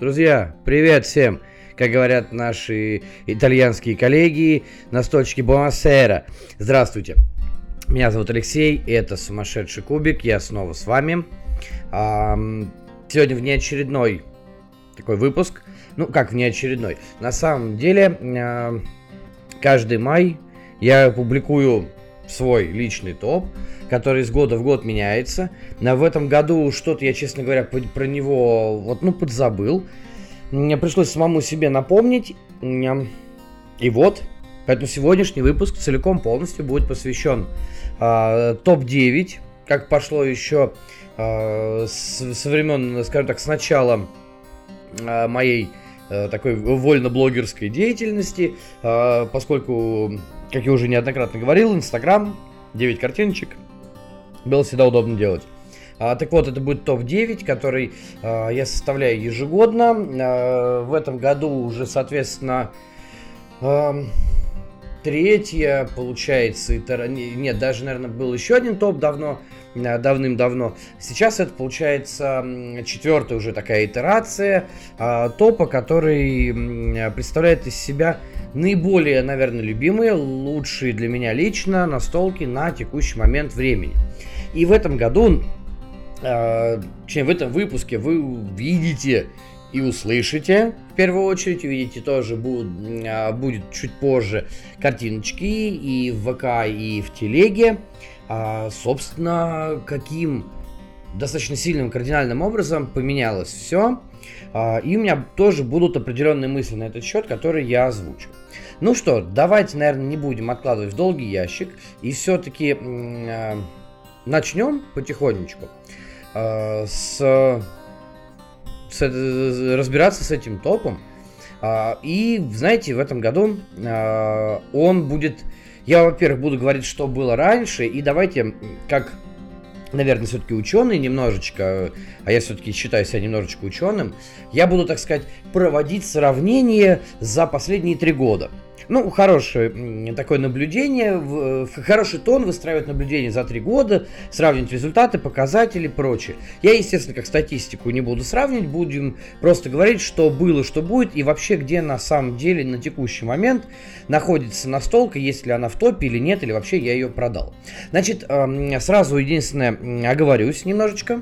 Друзья, привет всем! Как говорят наши итальянские коллеги, настольщики Буонасера. Здравствуйте! Меня зовут Алексей, это Сумасшедший Кубик, я снова с вами. Сегодня внеочередной такой выпуск. Ну, как внеочередной? На самом деле, каждый май я публикую свой личный топ, который с года в год меняется. Но в этом году что-то я, честно говоря, про него вот, ну, подзабыл. Мне пришлось самому себе напомнить. И вот, поэтому сегодняшний выпуск целиком полностью будет посвящен э, топ-9, как пошло еще э, со времен, скажем так, с начала э, моей такой вольно-блогерской деятельности, э, поскольку как я уже неоднократно говорил, Инстаграм, 9 картиночек, было всегда удобно делать. А, так вот, это будет топ-9, который а, я составляю ежегодно. А, в этом году уже, соответственно, а, третья, получается, это, нет, даже, наверное, был еще один топ давно, давным-давно. Сейчас это, получается, четвертая уже такая итерация а, топа, который представляет из себя наиболее, наверное, любимые, лучшие для меня лично настолки на текущий момент времени. И в этом году, э, точнее, в этом выпуске вы увидите и услышите, в первую очередь, увидите тоже будет, э, будет чуть позже картиночки и в ВК, и в телеге. А, собственно, каким достаточно сильным кардинальным образом поменялось все. А, и у меня тоже будут определенные мысли на этот счет, которые я озвучу. Ну что, давайте, наверное, не будем откладывать в долгий ящик и все-таки э, начнем потихонечку э, с, с, разбираться с этим топом. Э, и, знаете, в этом году э, он будет... Я, во-первых, буду говорить, что было раньше, и давайте, как наверное, все-таки ученый немножечко, а я все-таки считаю себя немножечко ученым, я буду, так сказать, проводить сравнение за последние три года. Ну, хорошее такое наблюдение, хороший тон выстраивать наблюдение за три года, сравнивать результаты, показатели, прочее. Я, естественно, как статистику не буду сравнивать, будем просто говорить, что было, что будет, и вообще, где на самом деле на текущий момент находится настолка, есть ли она в топе или нет, или вообще я ее продал. Значит, сразу единственное, оговорюсь немножечко,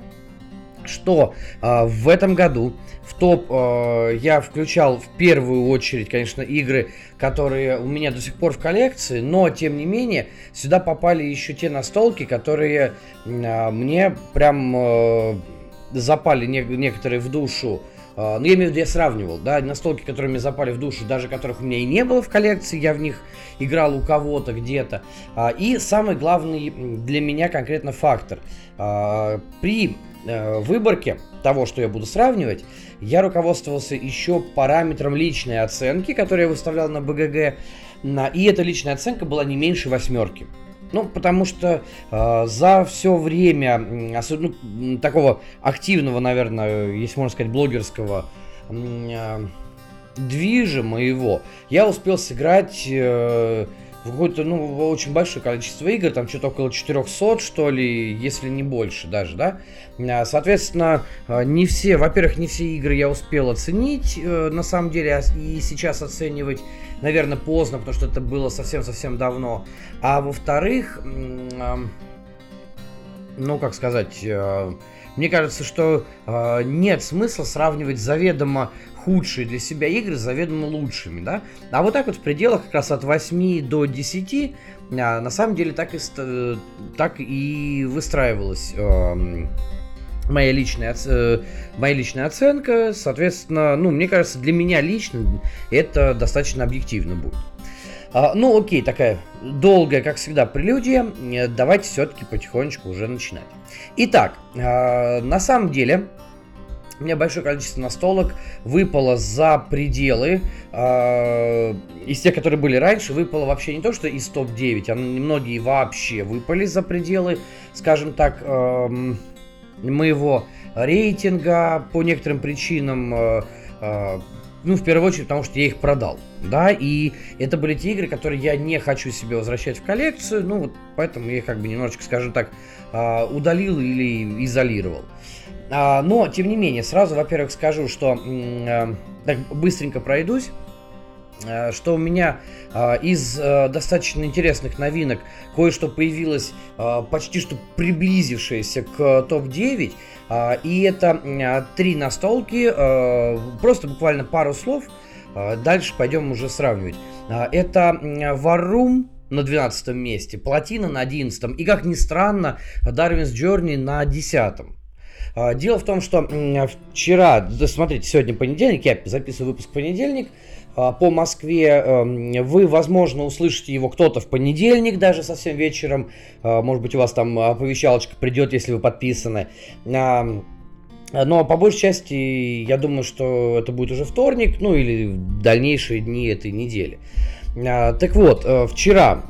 что э, в этом году в топ э, я включал в первую очередь, конечно, игры, которые у меня до сих пор в коллекции, но тем не менее сюда попали еще те настолки, которые э, мне прям э, запали не, некоторые в душу. Uh, ну, я имею в виду, я сравнивал, да, настолки, которые мне запали в душу, даже которых у меня и не было в коллекции, я в них играл у кого-то где-то. Uh, и самый главный для меня конкретно фактор. Uh, при э, выборке того, что я буду сравнивать, я руководствовался еще параметром личной оценки, которую я выставлял на БГГ, на, и эта личная оценка была не меньше восьмерки. Ну, потому что э, за все время, особенно ну, такого активного, наверное, если можно сказать, блогерского э, движа моего, я успел сыграть э, какое-то, ну, очень большое количество игр, там что-то около 400, что ли, если не больше даже, да. А, соответственно, а, не все, во-первых, не все игры я успел оценить, э, на самом деле, и сейчас оценивать, наверное, поздно, потому что это было совсем-совсем давно. А во-вторых, ну, как сказать, э, мне кажется, что э, нет смысла сравнивать заведомо худшие для себя игры заведомо лучшими, да. А вот так вот в пределах как раз от 8 до 10 а, на самом деле так и, так и выстраивалась э, моя личная, э, моя личная оценка. Соответственно, ну, мне кажется, для меня лично это достаточно объективно будет. А, ну, окей, такая долгая, как всегда, прелюдия. Э, давайте все-таки потихонечку уже начинать. Итак, а, на самом деле, у меня большое количество настолок выпало за пределы. Э, из тех, которые были раньше, выпало вообще не то, что из топ-9, а многие вообще выпали за пределы, скажем так, э, моего рейтинга по некоторым причинам. Э, э, ну, в первую очередь, потому что я их продал, да, и это были те игры, которые я не хочу себе возвращать в коллекцию, ну, вот поэтому я их как бы немножечко, скажем так, э, удалил или изолировал. А, но, тем не менее, сразу, во-первых, скажу, что э, так быстренько пройдусь э, что у меня э, из э, достаточно интересных новинок кое-что появилось э, почти что приблизившееся к топ-9. Э, и это три настолки, э, просто буквально пару слов. Дальше пойдем уже сравнивать. Это Room на 12 месте, Платина на 11 и, как ни странно, Darwin's Journey на 10 а, Дело в том, что вчера, да, смотрите, сегодня понедельник, я записываю выпуск понедельник, а, по Москве. Эм, вы, возможно, услышите его кто-то в понедельник, даже совсем вечером. А, может быть, у вас там оповещалочка придет, если вы подписаны. Но по большей части, я думаю, что это будет уже вторник, ну или дальнейшие дни этой недели. А, так вот, э, вчера,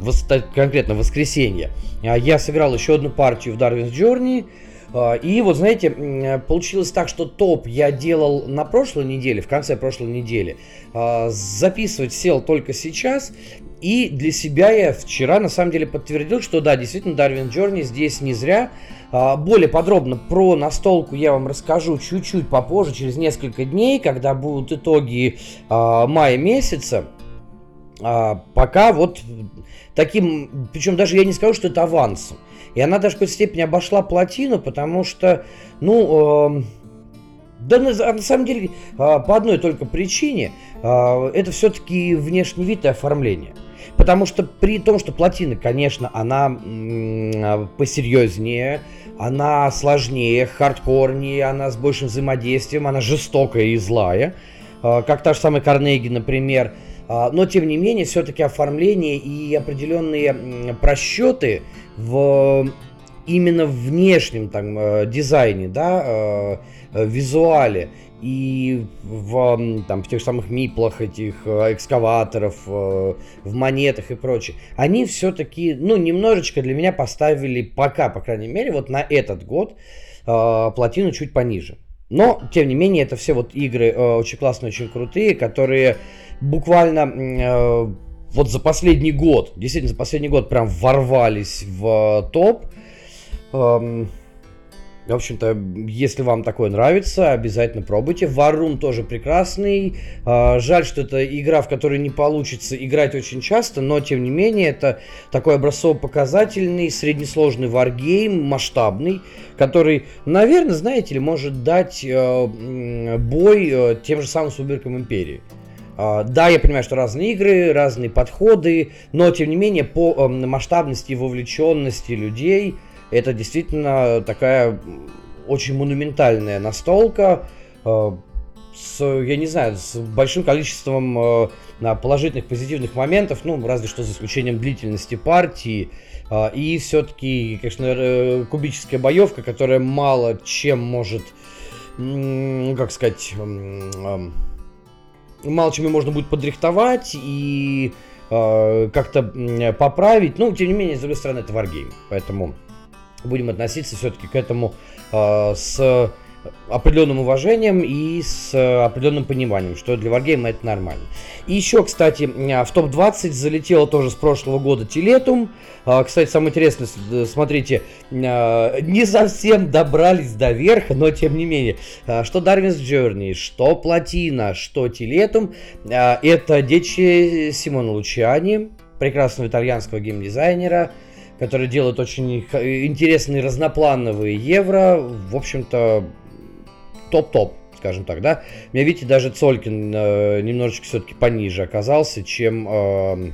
конкретно в воскресенье, а, я сыграл еще одну партию в Darwin's Journey. А, и вот, знаете, получилось так, что топ я делал на прошлой неделе, в конце прошлой недели. Записывать сел только сейчас. И для себя я вчера на самом деле подтвердил, что да, действительно, Darwin Journey здесь не зря. Более подробно про настолку я вам расскажу чуть-чуть попозже, через несколько дней, когда будут итоги мая месяца. А, пока вот таким, причем даже я не скажу, что это авансом. И она даже в какой-то степени обошла плотину, потому что, ну, э, да на, на самом деле, э, по одной только причине, э, это все-таки внешний вид и оформление. Потому что при том, что плотина, конечно, она м- посерьезнее, она сложнее, хардкорнее, она с большим взаимодействием, она жестокая и злая. Э, как та же самая Карнеги, например, а, но, тем не менее, все-таки оформление и определенные просчеты в именно внешнем там, э, дизайне, да, э, э, визуале и в, там, в тех самых миплах этих экскаваторов, в монетах и прочее, они все-таки, ну, немножечко для меня поставили пока, по крайней мере, вот на этот год плотину чуть пониже. Но, тем не менее, это все вот игры очень классные, очень крутые, которые буквально э, вот за последний год, действительно за последний год прям ворвались в топ. Эм, в общем-то, если вам такое нравится, обязательно пробуйте. Варум тоже прекрасный. Э, жаль, что это игра, в которой не получится играть очень часто, но тем не менее это такой образцово-показательный, среднесложный варгейм, масштабный, который, наверное, знаете ли, может дать э, бой э, тем же самым Суберкам Империи. А, да, я понимаю, что разные игры, разные подходы, но тем не менее по эм, масштабности и вовлеченности людей это действительно такая очень монументальная настолка э, с, я не знаю, с большим количеством э, положительных, позитивных моментов, ну, разве что за исключением длительности партии. А, и все-таки, конечно, кубическая боевка, которая мало чем может, как сказать, мало чем можно будет подрихтовать и э, как-то поправить. Ну, тем не менее, с другой стороны, это варгейм. Поэтому будем относиться все-таки к этому э, с определенным уважением и с определенным пониманием, что для варгейма это нормально. И еще, кстати, в топ-20 залетело тоже с прошлого года Телетум. А, кстати, самое интересное, смотрите, а, не совсем добрались до верха, но тем не менее, что Darwin's Journey, что Платина, что Телетум, это дети Симона Лучани, прекрасного итальянского геймдизайнера, который делает очень интересные разноплановые евро. В общем-то, топ-топ, скажем так, да. Меня, видите, даже Цолькин э, немножечко все-таки пониже оказался, чем... Э,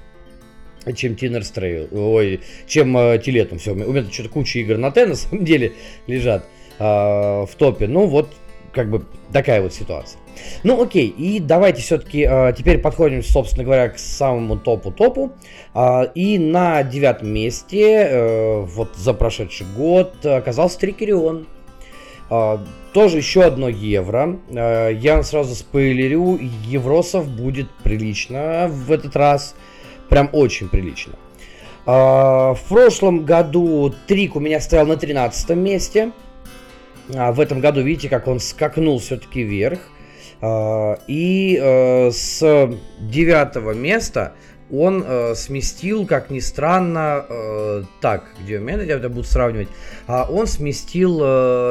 чем Тинер Стрейл, ой, чем э, Тилетом. Все, у меня что-то куча игр на Т на самом деле лежат э, в топе. Ну вот, как бы такая вот ситуация. Ну окей, и давайте все-таки э, теперь подходим, собственно говоря, к самому топу-топу. Э, и на девятом месте, э, вот за прошедший год, оказался Трикерион. А, тоже еще одно евро. А, я сразу спойлерю, евросов будет прилично в этот раз. Прям очень прилично. А, в прошлом году Трик у меня стоял на 13 месте. В этом году, видите, как он скакнул все-таки вверх. И э, с девятого места он э, сместил, как ни странно, так, где у меня я буду сравнивать, он сместил э,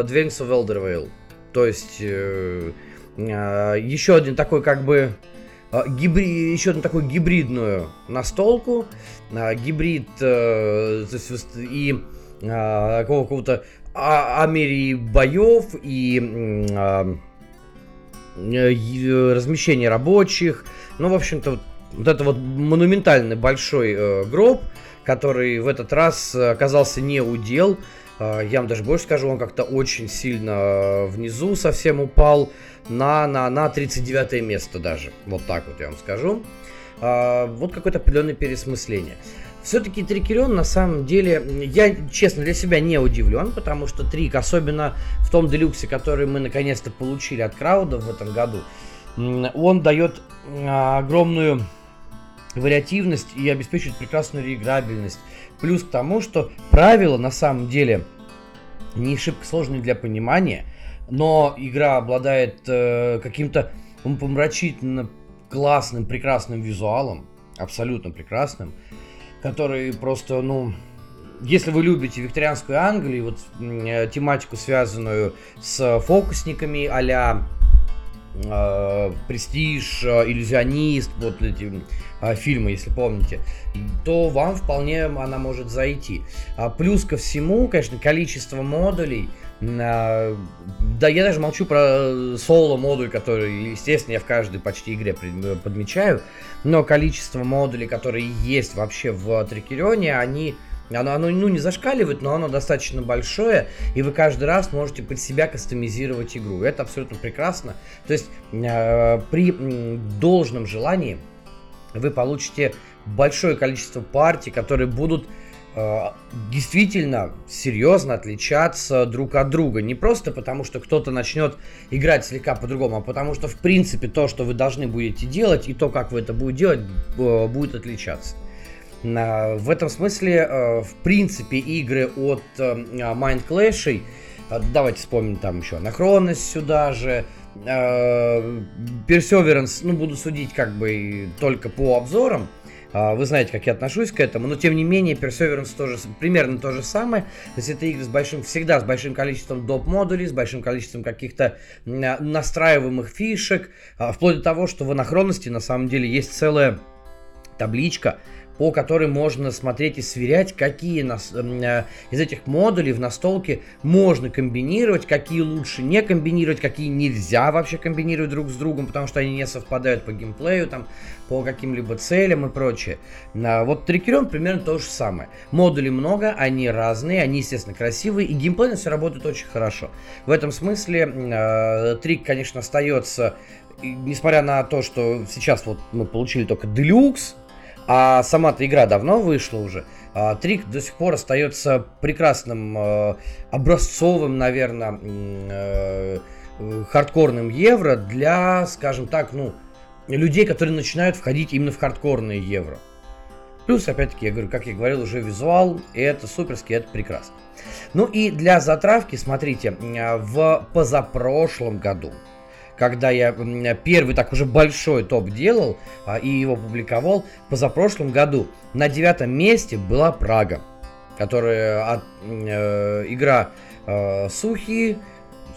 Dwellings of Eldervale. То есть э, э, еще один такой как бы э, гибри, еще одну такую гибридную настолку, э, гибрид э, и э, какого-то а, Америи боев и э, э, размещение рабочих. Ну, в общем-то, вот это вот монументальный большой э, гроб, который в этот раз оказался не удел. Э, я вам даже больше скажу, он как-то очень сильно э, внизу совсем упал на, на, на 39 место даже. Вот так вот я вам скажу. Э, вот какое-то определенное пересмысление. Все-таки Трикерион на самом деле, я честно для себя не удивлен, потому что Трик, особенно в том делюксе, который мы наконец-то получили от Крауда в этом году, он дает огромную вариативность и обеспечивает прекрасную реиграбельность. Плюс к тому, что правила на самом деле не шибко сложные для понимания, но игра обладает э, каким-то помрачительно классным, прекрасным визуалом, абсолютно прекрасным, который просто, ну, если вы любите викторианскую Англию, вот э, тематику, связанную с фокусниками а-ля э, Престиж, э, Иллюзионист, вот эти э, фильмы, если помните, то вам вполне она может зайти. А плюс ко всему, конечно, количество модулей, да я даже молчу про соло-модуль, который, естественно, я в каждой почти игре подмечаю, но количество модулей, которые есть вообще в Трикерионе, они оно, оно ну, не зашкаливает, но оно достаточно большое, и вы каждый раз можете под себя кастомизировать игру. Это абсолютно прекрасно. То есть э, при э, должном желании вы получите большое количество партий, которые будут э, действительно серьезно отличаться друг от друга. Не просто потому, что кто-то начнет играть слегка по-другому, а потому что, в принципе, то, что вы должны будете делать, и то, как вы это будете делать, э, будет отличаться. В этом смысле, э, в принципе, игры от э, Mind Clash, э, давайте вспомним там еще Анахронность сюда же, Perseverance, ну, буду судить как бы только по обзорам, вы знаете, как я отношусь к этому, но тем не менее Perseverance тоже примерно то же самое. То есть это игры с большим, всегда с большим количеством доп. модулей, с большим количеством каких-то настраиваемых фишек, вплоть до того, что в анахронности на самом деле есть целая табличка, по которой можно смотреть и сверять, какие нас, э, из этих модулей в настолке можно комбинировать, какие лучше не комбинировать, какие нельзя вообще комбинировать друг с другом, потому что они не совпадают по геймплею, там, по каким-либо целям и прочее. А, вот Трикерон примерно то же самое. Модулей много, они разные, они, естественно, красивые, и геймплейно все работает очень хорошо. В этом смысле э, Трик, конечно, остается, несмотря на то, что сейчас вот мы получили только Deluxe, а сама-то игра давно вышла уже. А, Трик до сих пор остается прекрасным э, образцовым, наверное, э, хардкорным евро для, скажем так, ну, людей, которые начинают входить именно в хардкорные евро. Плюс, опять-таки, я говорю, как я говорил, уже визуал, и это суперски, это прекрасно. Ну и для затравки, смотрите, в позапрошлом году когда я первый так уже большой топ делал а, и его публиковал позапрошлом году. На девятом месте была Прага, которая от, э, игра э, Сухи,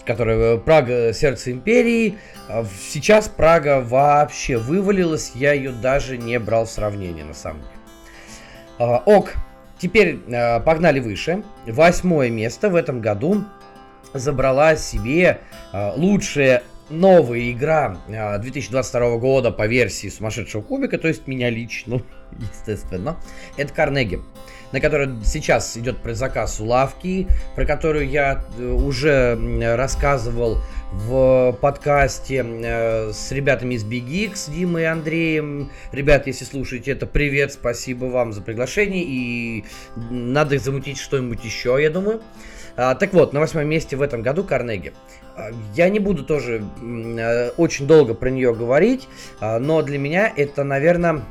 которая Прага Сердце Империи. А сейчас Прага вообще вывалилась, я ее даже не брал в сравнение на самом деле. А, ок, теперь э, погнали выше. Восьмое место в этом году забрала себе э, лучшее новая игра 2022 а, года по версии сумасшедшего кубика, то есть меня лично, естественно, это Карнеги, на которой сейчас идет предзаказ у лавки, про которую я э, уже рассказывал в подкасте э, с ребятами из Big с Димой и Андреем. Ребят, если слушаете это, привет, спасибо вам за приглашение, и надо замутить что-нибудь еще, я думаю. А, так вот, на восьмом месте в этом году Карнеги. А, я не буду тоже э, очень долго про нее говорить, а, но для меня это, наверное,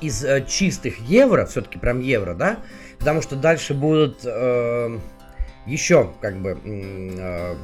из э, чистых евро, все-таки прям евро, да, потому что дальше будут э, еще как бы э,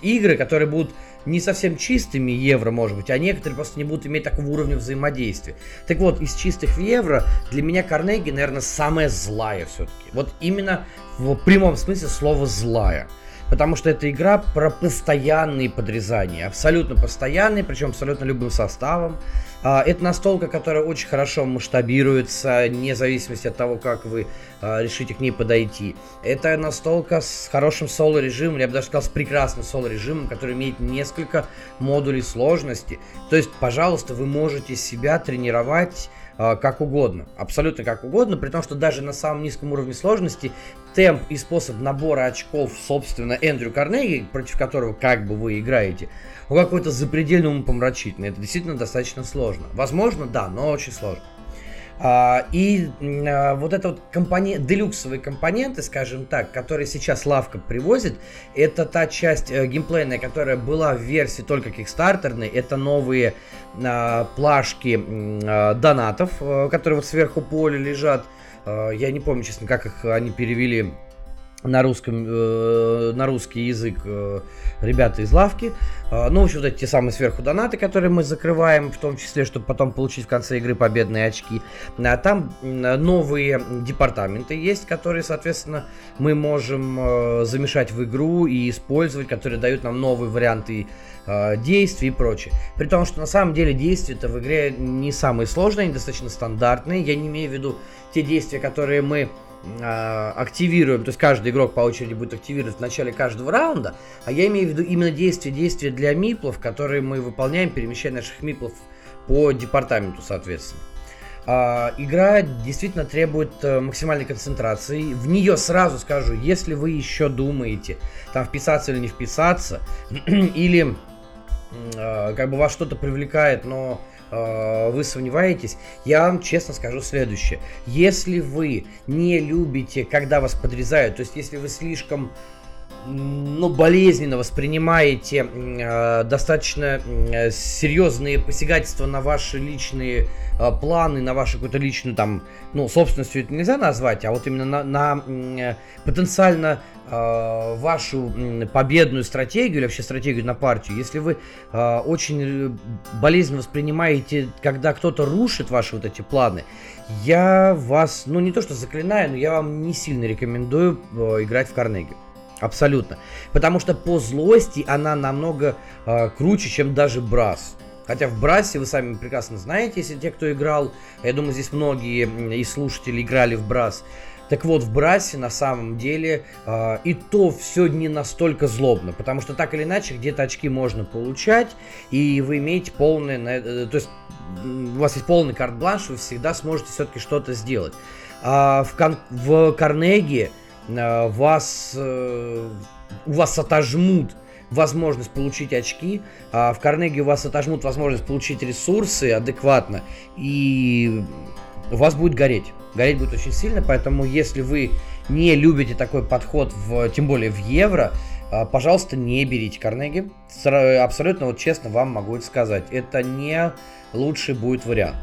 игры, которые будут не совсем чистыми евро, может быть, а некоторые просто не будут иметь такого уровня взаимодействия. Так вот, из чистых евро для меня Карнеги, наверное, самая злая все-таки. Вот именно в прямом смысле слова злая. потому что это игра про постоянные подрезания, абсолютно постоянные, причем абсолютно любым составом. А, это настолка, которая очень хорошо масштабируется, вне зависимости от того, как вы а, решите к ней подойти. Это настолка с хорошим соло-режимом, я бы даже сказал, с прекрасным соло-режимом, который имеет несколько модулей сложности. То есть, пожалуйста, вы можете себя тренировать а, как угодно, абсолютно как угодно, при том, что даже на самом низком уровне сложности темп и способ набора очков, собственно, Эндрю Карнеги, против которого как бы вы играете, он какой-то запредельно умопомрачительный. Это действительно достаточно сложно. Возможно, да, но очень сложно. А, и а, вот это вот компонент, делюксовые компоненты, скажем так, которые сейчас лавка привозит, это та часть э, геймплейная, которая была в версии только кикстартерной, это новые а, плашки а, донатов, а, которые вот сверху поля лежат, а, я не помню, честно, как их они перевели на русском, э, на русский язык э, ребята из лавки. Э, ну, в общем, вот эти те самые сверху донаты, которые мы закрываем, в том числе, чтобы потом получить в конце игры победные очки. А там новые департаменты есть, которые, соответственно, мы можем э, замешать в игру и использовать, которые дают нам новые варианты э, действий и прочее. При том, что на самом деле действия-то в игре не самые сложные, они достаточно стандартные. Я не имею в виду те действия, которые мы активируем, то есть каждый игрок по очереди будет активировать в начале каждого раунда, а я имею в виду именно действия, действия для миплов, которые мы выполняем, перемещая наших миплов по департаменту, соответственно. А, игра действительно требует а, максимальной концентрации. В нее сразу скажу, если вы еще думаете, там вписаться или не вписаться, или а, как бы вас что-то привлекает, но Э, вы сомневаетесь, я вам честно скажу следующее. Если вы не любите, когда вас подрезают, то есть если вы слишком ну, болезненно воспринимаете э, достаточно э, серьезные посягательства на ваши личные э, планы, на вашу какую-то личную там, ну, собственностью это нельзя назвать, а вот именно на, на э, потенциально э, вашу э, победную стратегию или вообще стратегию на партию, если вы э, очень болезненно воспринимаете, когда кто-то рушит ваши вот эти планы, я вас, ну, не то что заклинаю, но я вам не сильно рекомендую э, играть в Карнеги. Абсолютно. Потому что по злости она намного э, круче, чем даже Брас. Хотя в Брасе вы сами прекрасно знаете, если те, кто играл, я думаю, здесь многие из слушателей играли в Брас. Так вот, в Брасе на самом деле э, и то все не настолько злобно, потому что так или иначе где-то очки можно получать, и вы имеете полное, э, то есть у вас есть полный карт-бланш, вы всегда сможете все-таки что-то сделать. А в, кон- в Карнеге вас, э, у вас отожмут возможность получить очки, а в Карнеге у вас отожмут возможность получить ресурсы адекватно, и у вас будет гореть. Гореть будет очень сильно, поэтому если вы не любите такой подход, в, тем более в евро, э, пожалуйста, не берите Карнеги. Абсолютно вот честно вам могу это сказать. Это не лучший будет вариант.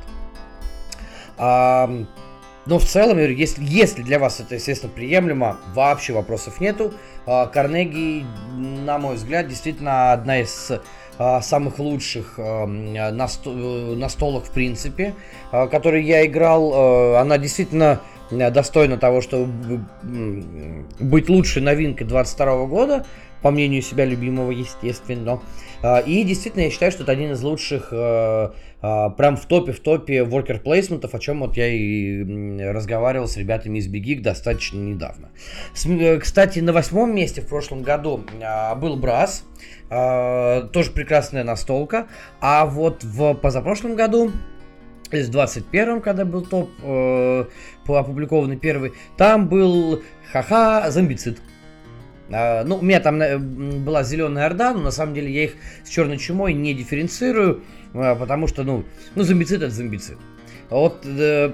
Но в целом, если, если для вас это, естественно, приемлемо, вообще вопросов нету. А, Карнеги, на мой взгляд, действительно одна из а, самых лучших а, настолок в принципе, которые я играл. Она действительно достойна того, чтобы быть лучшей новинкой 22 года, по мнению себя любимого, естественно. И действительно, я считаю, что это один из лучших а, прям в топе, в топе worker плейсментов, о чем вот я и разговаривал с ребятами из Big достаточно недавно. Э, кстати, на восьмом месте в прошлом году а, был Брас, а, тоже прекрасная настолка, а вот в позапрошлом году в 21-м, когда был топ э, опубликованный первый, там был ха-ха зомбицид. Uh, ну, у меня там э, была зеленая орда, но на самом деле я их с черной чумой не дифференцирую. А, потому что, ну, ну зомбицид это зомбицид. Вот, э,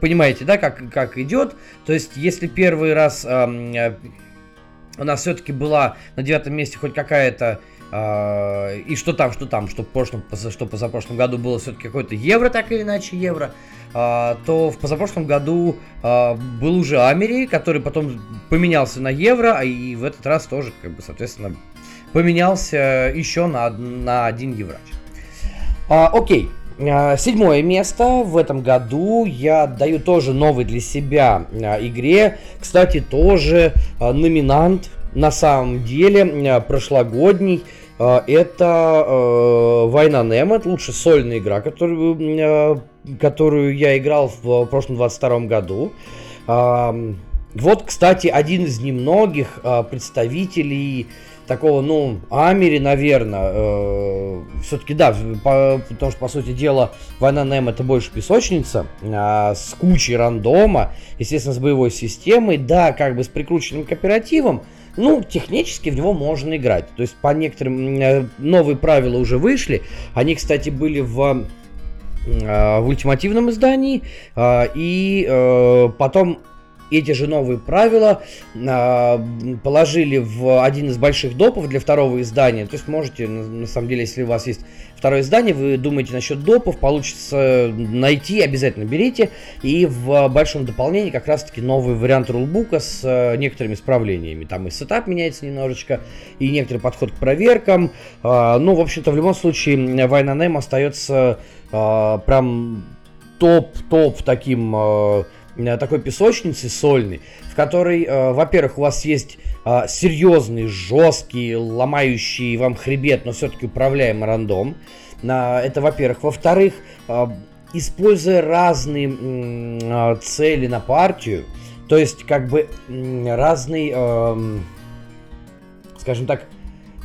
понимаете, да, как, как идет. То есть, если первый раз э, у нас все-таки была на девятом месте хоть какая-то и что там, что там, что в прошлом, что позапрошлом году было все-таки какой-то евро, так или иначе евро, uh, то в позапрошлом году uh, был уже Амери, который потом поменялся на евро, а и в этот раз тоже, как бы, соответственно, поменялся еще на, на один еврач. А, окей. А, седьмое место в этом году я даю тоже новый для себя а, игре. Кстати, тоже а, номинант на самом деле прошлогодний. Это Война Немо, лучше сольная игра, которую, которую я играл в прошлом 22 году. Вот, кстати, один из немногих представителей такого, ну, Амери, наверное, э, все-таки да, по, потому что, по сути дела, Война Нэм это больше песочница, э, с кучей рандома, естественно, с боевой системой, да, как бы с прикрученным кооперативом, ну, технически в него можно играть. То есть, по некоторым э, новые правила уже вышли, они, кстати, были в э, в ультимативном издании, э, и э, потом эти же новые правила э, положили в один из больших допов для второго издания. То есть можете, на, на самом деле, если у вас есть второе издание, вы думаете насчет допов, получится найти, обязательно берите. И в большом дополнении как раз-таки новый вариант рулбука с э, некоторыми исправлениями. Там и сетап меняется немножечко, и некоторый подход к проверкам. Э, ну, в общем-то, в любом случае, Война Нем остается э, прям топ-топ таким... Э, такой песочницы сольной, в которой, э, во-первых, у вас есть э, серьезный, жесткий, ломающий вам хребет, но все-таки управляемый рандом. Э, это, во-первых. Во-вторых, э, используя разные э, цели на партию, то есть как бы э, разный, э, скажем так,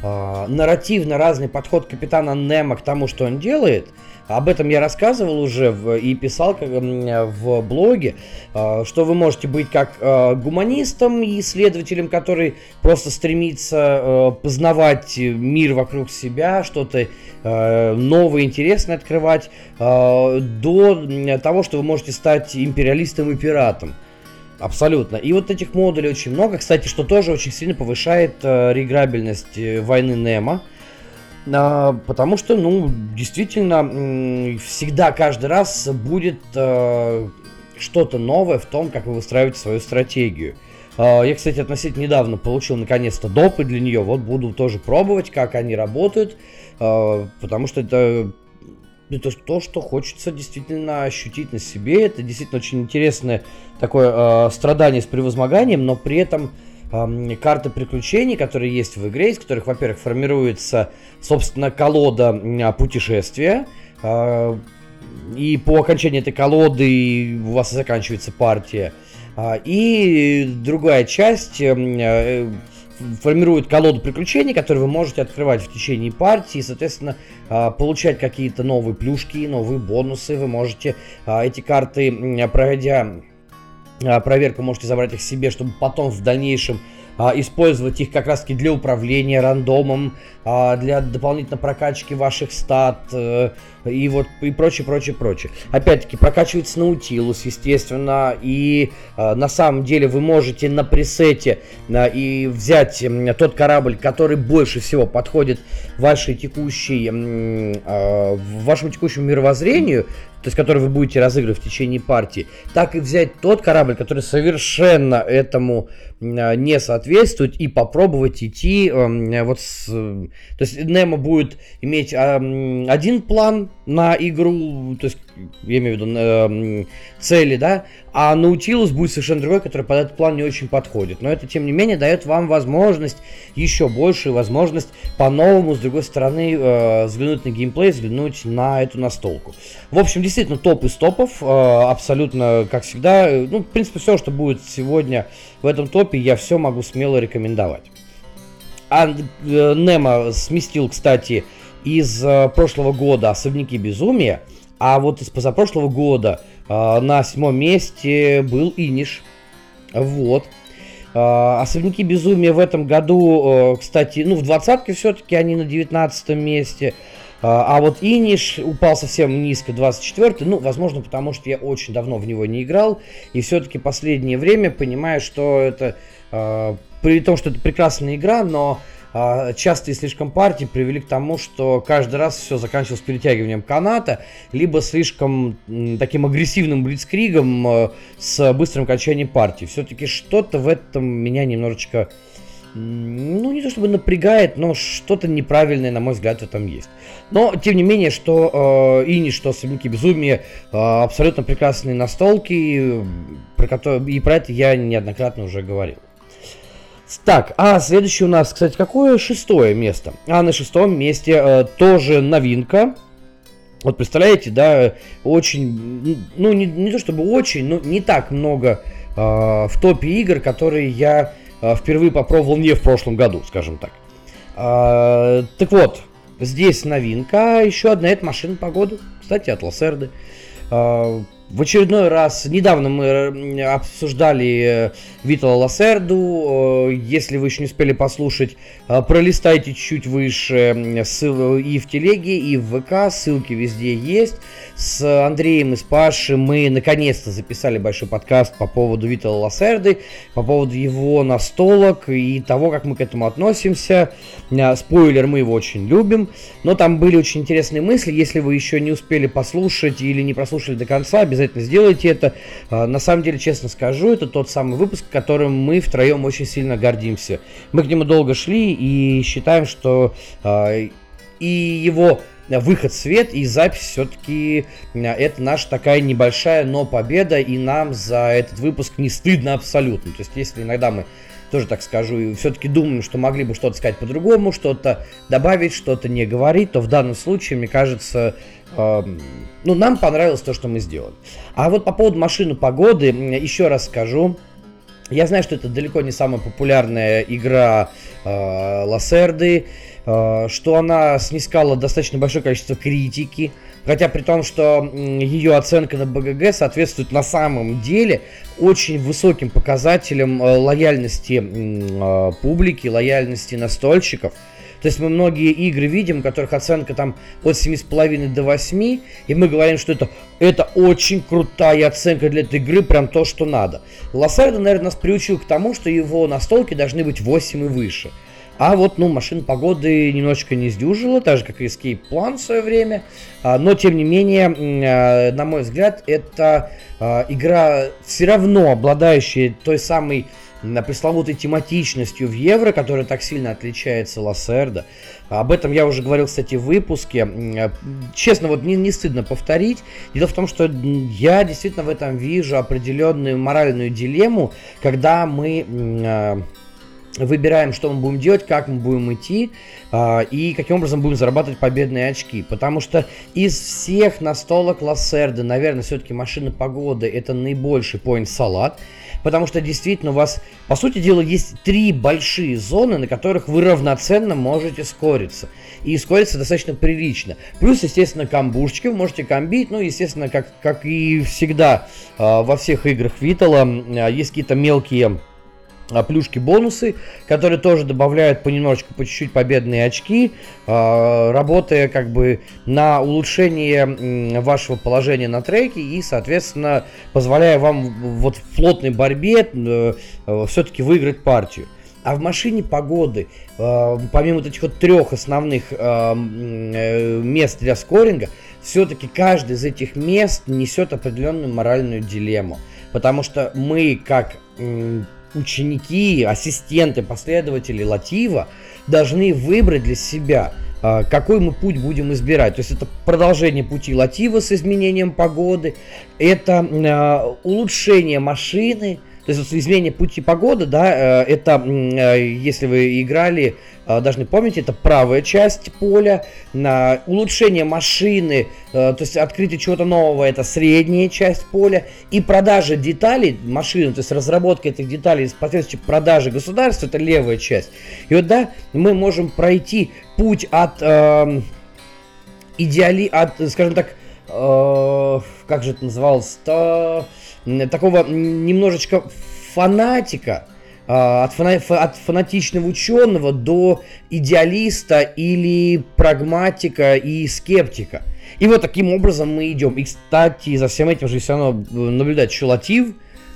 э, нарративно разный подход капитана Немо к тому, что он делает – об этом я рассказывал уже в, и писал как, в блоге, а, что вы можете быть как а, гуманистом и исследователем, который просто стремится а, познавать мир вокруг себя, что-то новое, интересное открывать, до того, что вы можете стать империалистом и пиратом. Абсолютно. И вот этих модулей очень много. Кстати, что тоже очень сильно повышает э, реиграбельность э, войны Немо. А, потому что, ну, действительно, всегда, каждый раз будет э, что-то новое в том, как вы выстраиваете свою стратегию. Э, я, кстати, относительно недавно получил наконец-то допы для нее. Вот буду тоже пробовать, как они работают. Потому что это это то, что хочется действительно ощутить на себе. Это действительно очень интересное такое страдание с превозмоганием, но при этом карты приключений, которые есть в игре, из которых, во-первых, формируется, собственно, колода путешествия. А, и по окончании этой колоды у вас заканчивается партия. А, и другая часть э, формирует колоду приключений, которые вы можете открывать в течение партии, и, соответственно, а, получать какие-то новые плюшки, новые бонусы. Вы можете эти карты, пройдя а, проверку, можете забрать их себе, чтобы потом в дальнейшем а, использовать их как раз таки для управления рандомом, а, для дополнительной прокачки ваших стат э, и вот и прочее, прочее, прочее. Опять-таки прокачивается наутилус, естественно, и а, на самом деле вы можете на пресете а, и взять а, тот корабль, который больше всего подходит вашей текущей, а, вашему текущему мировоззрению, то есть который вы будете разыгрывать в течение партии, так и взять тот корабль, который совершенно этому а, не соответствует, и попробовать идти а, вот с... То есть Немо будет иметь а, один план на игру, то есть я имею в виду цели, да, а Наутилус будет совершенно другой, который под этот план не очень подходит. Но это, тем не менее, дает вам возможность, еще большую возможность по-новому, с другой стороны, э, взглянуть на геймплей, взглянуть на эту настолку. В общем, действительно, топ из топов, э, абсолютно, как всегда. Ну, в принципе, все, что будет сегодня в этом топе, я все могу смело рекомендовать. А э, Немо сместил, кстати, из э, прошлого года «Особняки безумия», а вот из позапрошлого года э, на седьмом месте был Иниш. Вот. Э, Особняки безумия в этом году, э, кстати, ну в двадцатке все-таки они на девятнадцатом месте. А, вот Иниш упал совсем низко, 24 ну, возможно, потому что я очень давно в него не играл, и все-таки последнее время понимаю, что это, э, при том, что это прекрасная игра, но частые слишком партии привели к тому, что каждый раз все заканчивалось перетягиванием каната, либо слишком таким агрессивным блицкригом э, с быстрым окончанием партии. Все-таки что-то в этом меня немножечко, ну не то чтобы напрягает, но что-то неправильное, на мой взгляд, в этом есть. Но, тем не менее, что э, Ини, что Особняки Безумия, э, абсолютно прекрасные настолки, про которые, и про это я неоднократно уже говорил. Так, а следующее у нас, кстати, какое шестое место? А на шестом месте э, тоже новинка. Вот представляете, да, очень, ну не, не то чтобы очень, но не так много э, в топе игр, которые я э, впервые попробовал не в прошлом году, скажем так. Э, так вот, здесь новинка, еще одна, это машина погоды, кстати, от Лассерды. Э, в очередной раз, недавно мы обсуждали Витала Лассерду. Если вы еще не успели послушать, пролистайте чуть выше и в телеге, и в ВК. Ссылки везде есть. С Андреем и с Пашей мы наконец-то записали большой подкаст по поводу Витала Лассерды, по поводу его настолок и того, как мы к этому относимся. Спойлер, мы его очень любим. Но там были очень интересные мысли. Если вы еще не успели послушать или не прослушали до конца, обязательно обязательно сделайте это. А, на самом деле, честно скажу, это тот самый выпуск, которым мы втроем очень сильно гордимся. Мы к нему долго шли и считаем, что а, и его выход в свет и запись все-таки а, это наша такая небольшая, но победа, и нам за этот выпуск не стыдно абсолютно. То есть, если иногда мы тоже так скажу, и все-таки думаем, что могли бы что-то сказать по-другому, что-то добавить, что-то не говорить, то в данном случае, мне кажется, э, ну, нам понравилось то, что мы сделали. А вот по поводу машины погоды, еще раз скажу, я знаю, что это далеко не самая популярная игра э, Лассерды, э, что она снискала достаточно большое количество критики, Хотя при том, что ее оценка на БГГ соответствует на самом деле очень высоким показателям э, лояльности э, публики, лояльности настольщиков. То есть мы многие игры видим, у которых оценка там от 7,5 до 8, и мы говорим, что это, это очень крутая оценка для этой игры, прям то, что надо. Лассарда, наверное, нас приучил к тому, что его настолки должны быть 8 и выше. А вот, ну, машин погоды немножечко не сдюжила, так же, как и Escape Plan в свое время. А, но, тем не менее, а, на мой взгляд, это а, игра все равно обладающая той самой пресловутой тематичностью в евро, которая так сильно отличается Лассерда. Об этом я уже говорил, кстати, в выпуске. Честно, вот не, не стыдно повторить. Дело в том, что я действительно в этом вижу определенную моральную дилемму, когда мы выбираем, что мы будем делать, как мы будем идти э, и каким образом будем зарабатывать победные очки. Потому что из всех настолок Лассерды, наверное, все-таки машина погоды это наибольший point салат. Потому что действительно у вас, по сути дела, есть три большие зоны, на которых вы равноценно можете скориться. И скориться достаточно прилично. Плюс, естественно, камбушечки вы можете комбить. Ну, естественно, как, как и всегда э, во всех играх Витала, э, есть какие-то мелкие а, плюшки, бонусы, которые тоже добавляют понемножечку, по чуть-чуть победные очки, а, работая как бы на улучшение вашего положения на треке и, соответственно, позволяя вам вот в плотной борьбе э, э, все-таки выиграть партию. А в машине погоды, э, помимо этих вот трех основных мест для скоринга, все-таки каждый из этих мест несет определенную моральную дилемму. Потому что мы, как ученики, ассистенты, последователи Латива должны выбрать для себя, а, какой мы путь будем избирать. То есть это продолжение пути Латива с изменением погоды, это а, улучшение машины, то есть изменение пути погоды, да, э, это, э, если вы играли, э, должны помнить, это правая часть поля, на улучшение машины, то есть открытие чего-то нового, это средняя часть поля, и продажа деталей машины, то есть разработка этих деталей с последующей продажи государства, это левая часть. И вот, да, мы можем пройти путь от э, идеали, от, скажем так, э, как же это называлось-то, такого немножечко фанатика, а, от, фана от фанатичного ученого до идеалиста или прагматика и скептика. И вот таким образом мы идем. И, кстати, за всем этим же все равно э, наблюдать Чулатив,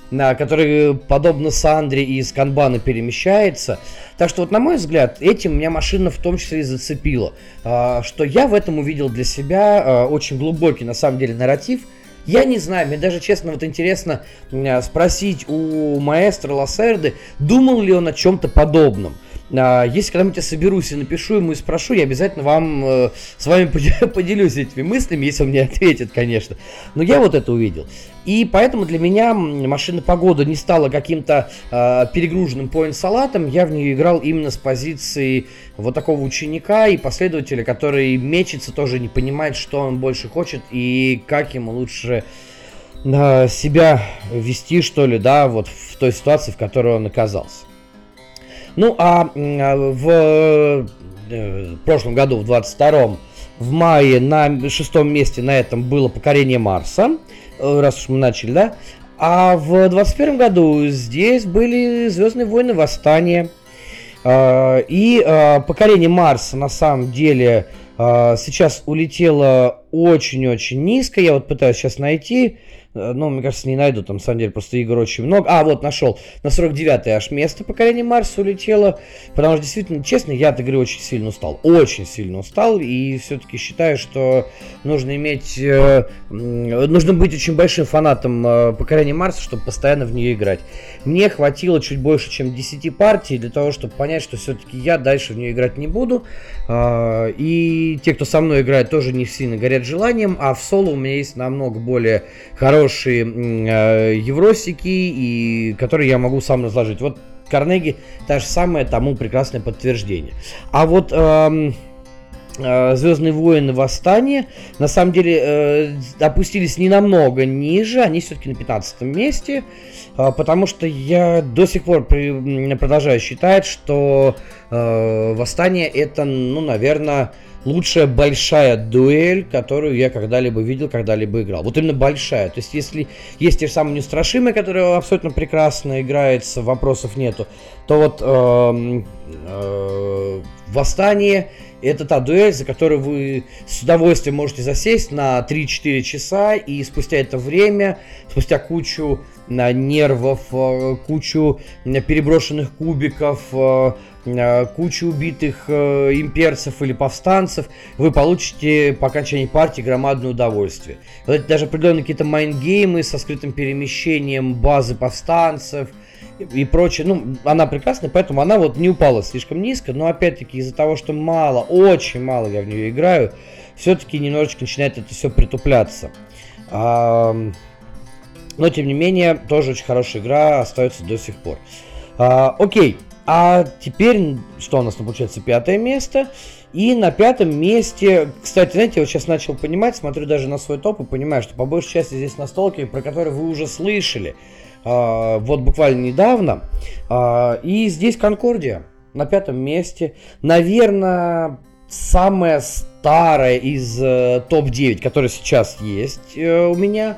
который, подобно Сандре из Канбана, перемещается. Так что, вот, на мой взгляд, этим меня машина в том числе и зацепила. А, что я в этом увидел для себя а, очень глубокий, на самом деле, нарратив – я не знаю, мне даже честно вот интересно спросить у маэстро Лассерды, думал ли он о чем-то подобном. А, если когда-нибудь я соберусь и напишу ему и спрошу, я обязательно вам э, с вами поделюсь этими мыслями, если он мне ответит, конечно. Но я вот это увидел. И поэтому для меня машина погода не стала каким-то э, перегруженным поинт-салатом. Я в нее играл именно с позиции вот такого ученика и последователя, который мечется, тоже не понимает, что он больше хочет и как ему лучше э, себя вести, что ли, да, вот в той ситуации, в которой он оказался. Ну, а, а в, э, в прошлом году, в 22-м, в мае на шестом месте на этом было покорение Марса, э, раз уж мы начали, да? А в 21 году здесь были Звездные войны Восстания. А, и а, покорение Марса на самом деле сейчас улетело очень-очень низко. Я вот пытаюсь сейчас найти. Э, ну, мне кажется, не найду, там, на самом деле, просто игр очень много. А, вот, нашел. На 49 аж место покорение Марса улетело. Потому что, действительно, честно, я от игры очень сильно устал. Очень сильно устал. И все-таки считаю, что нужно иметь... Э, нужно быть очень большим фанатом э, покорения Марса, чтобы постоянно в нее играть. Мне хватило чуть больше, чем 10 партий для того, чтобы понять, что все-таки я дальше в нее играть не буду. Э, и те, кто со мной играет, тоже не сильно горят желанием. А в соло у меня есть намного более хороший хорошие э, евросики, и которые я могу сам разложить. Вот Карнеги та же самая тому прекрасное подтверждение. А вот эм, э, Звездные войны Восстание на самом деле э, опустились не намного ниже, они все-таки на 15 месте, э, потому что я до сих пор при, продолжаю считать, что э, Восстание это, ну, наверное, лучшая большая дуэль, которую я когда-либо видел, когда-либо играл. Вот именно большая. То есть, если есть те же самые неустрашимые, которые абсолютно прекрасно играется, вопросов нету, то вот э, э, Восстание это та дуэль, за которую вы с удовольствием можете засесть на 3-4 часа, и спустя это время, спустя кучу на нервов, э, кучу переброшенных кубиков, э, э, кучу убитых имперцев или повстанцев, вы получите по окончании партии громадное удовольствие. Вот это даже определенные какие-то майнгеймы со скрытым перемещением базы повстанцев и прочее. Ну, она прекрасная, поэтому она вот не упала слишком низко, но опять-таки из-за того, что мало, очень мало я в нее играю, все-таки немножечко начинает это все притупляться. Но, тем не менее, тоже очень хорошая игра остается до сих пор. А, окей, а теперь, что у нас там получается, пятое место. И на пятом месте, кстати, знаете, я вот сейчас начал понимать, смотрю даже на свой топ и понимаю, что по большей части здесь настолки, про которые вы уже слышали. А, вот буквально недавно. А, и здесь Конкордия на пятом месте. Наверное, самая старая из э, топ-9, которая сейчас есть э, у меня.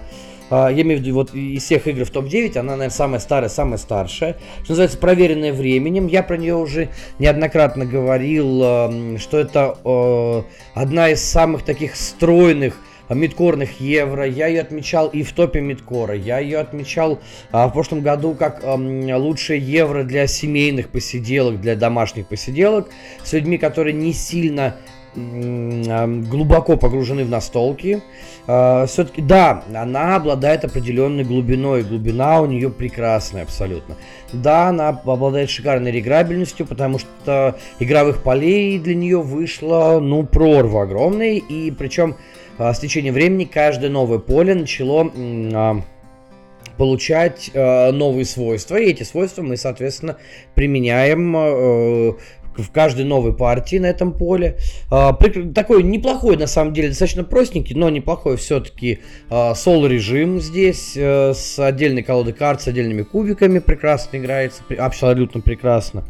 Я имею в виду, вот из всех игр в топ-9, она, наверное, самая старая, самая старшая. Что называется, проверенная временем. Я про нее уже неоднократно говорил, что это одна из самых таких стройных мидкорных евро. Я ее отмечал и в топе мидкора. Я ее отмечал а, в прошлом году как а, лучшее евро для семейных посиделок, для домашних посиделок с людьми, которые не сильно глубоко погружены в настолки. А, Все-таки, да, она обладает определенной глубиной. Глубина у нее прекрасная абсолютно. Да, она обладает шикарной реграбельностью, потому что игровых полей для нее вышло, ну, прорва огромный. И причем а, с течением времени каждое новое поле начало а, получать э, новые свойства, и эти свойства мы, соответственно, применяем э, в каждой новой партии на этом поле. А, такой неплохой, на самом деле, достаточно простенький, но неплохой все-таки а, соло-режим здесь э, с отдельной колодой карт, с отдельными кубиками прекрасно играется, абсолютно прекрасно.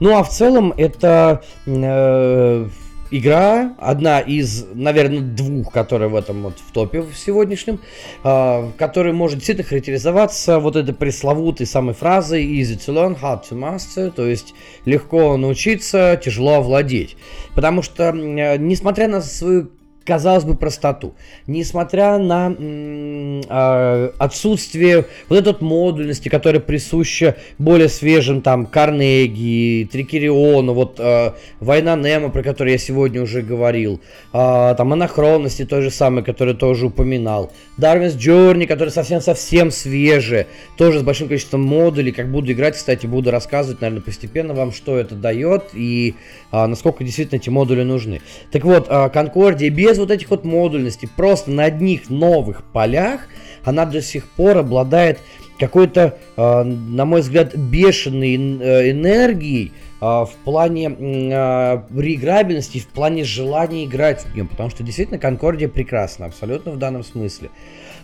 Ну а в целом это э, игра, одна из, наверное, двух, которые в этом вот в топе в сегодняшнем, э, которая может действительно характеризоваться вот этой пресловутой самой фразой easy to learn, hard to master, то есть легко научиться, тяжело овладеть. Потому что, э, несмотря на свою казалось бы, простоту. Несмотря на э, отсутствие вот этой модульности, которая присуща более свежим там Карнеги, Трикериону, вот э, Война Немо, про которую я сегодня уже говорил, э, там Анахронности той же самой, которую тоже упоминал, Darwin's Journey, который совсем-совсем свежая, тоже с большим количеством модулей, как буду играть, кстати, буду рассказывать, наверное, постепенно вам, что это дает и а, насколько действительно эти модули нужны. Так вот, Конкордия без вот этих вот модульностей, просто на одних новых полях, она до сих пор обладает какой-то, а, на мой взгляд, бешеной э, энергией, а, в плане реиграбельности, в плане желания играть в нее, потому что действительно Конкордия прекрасна, абсолютно в данном смысле.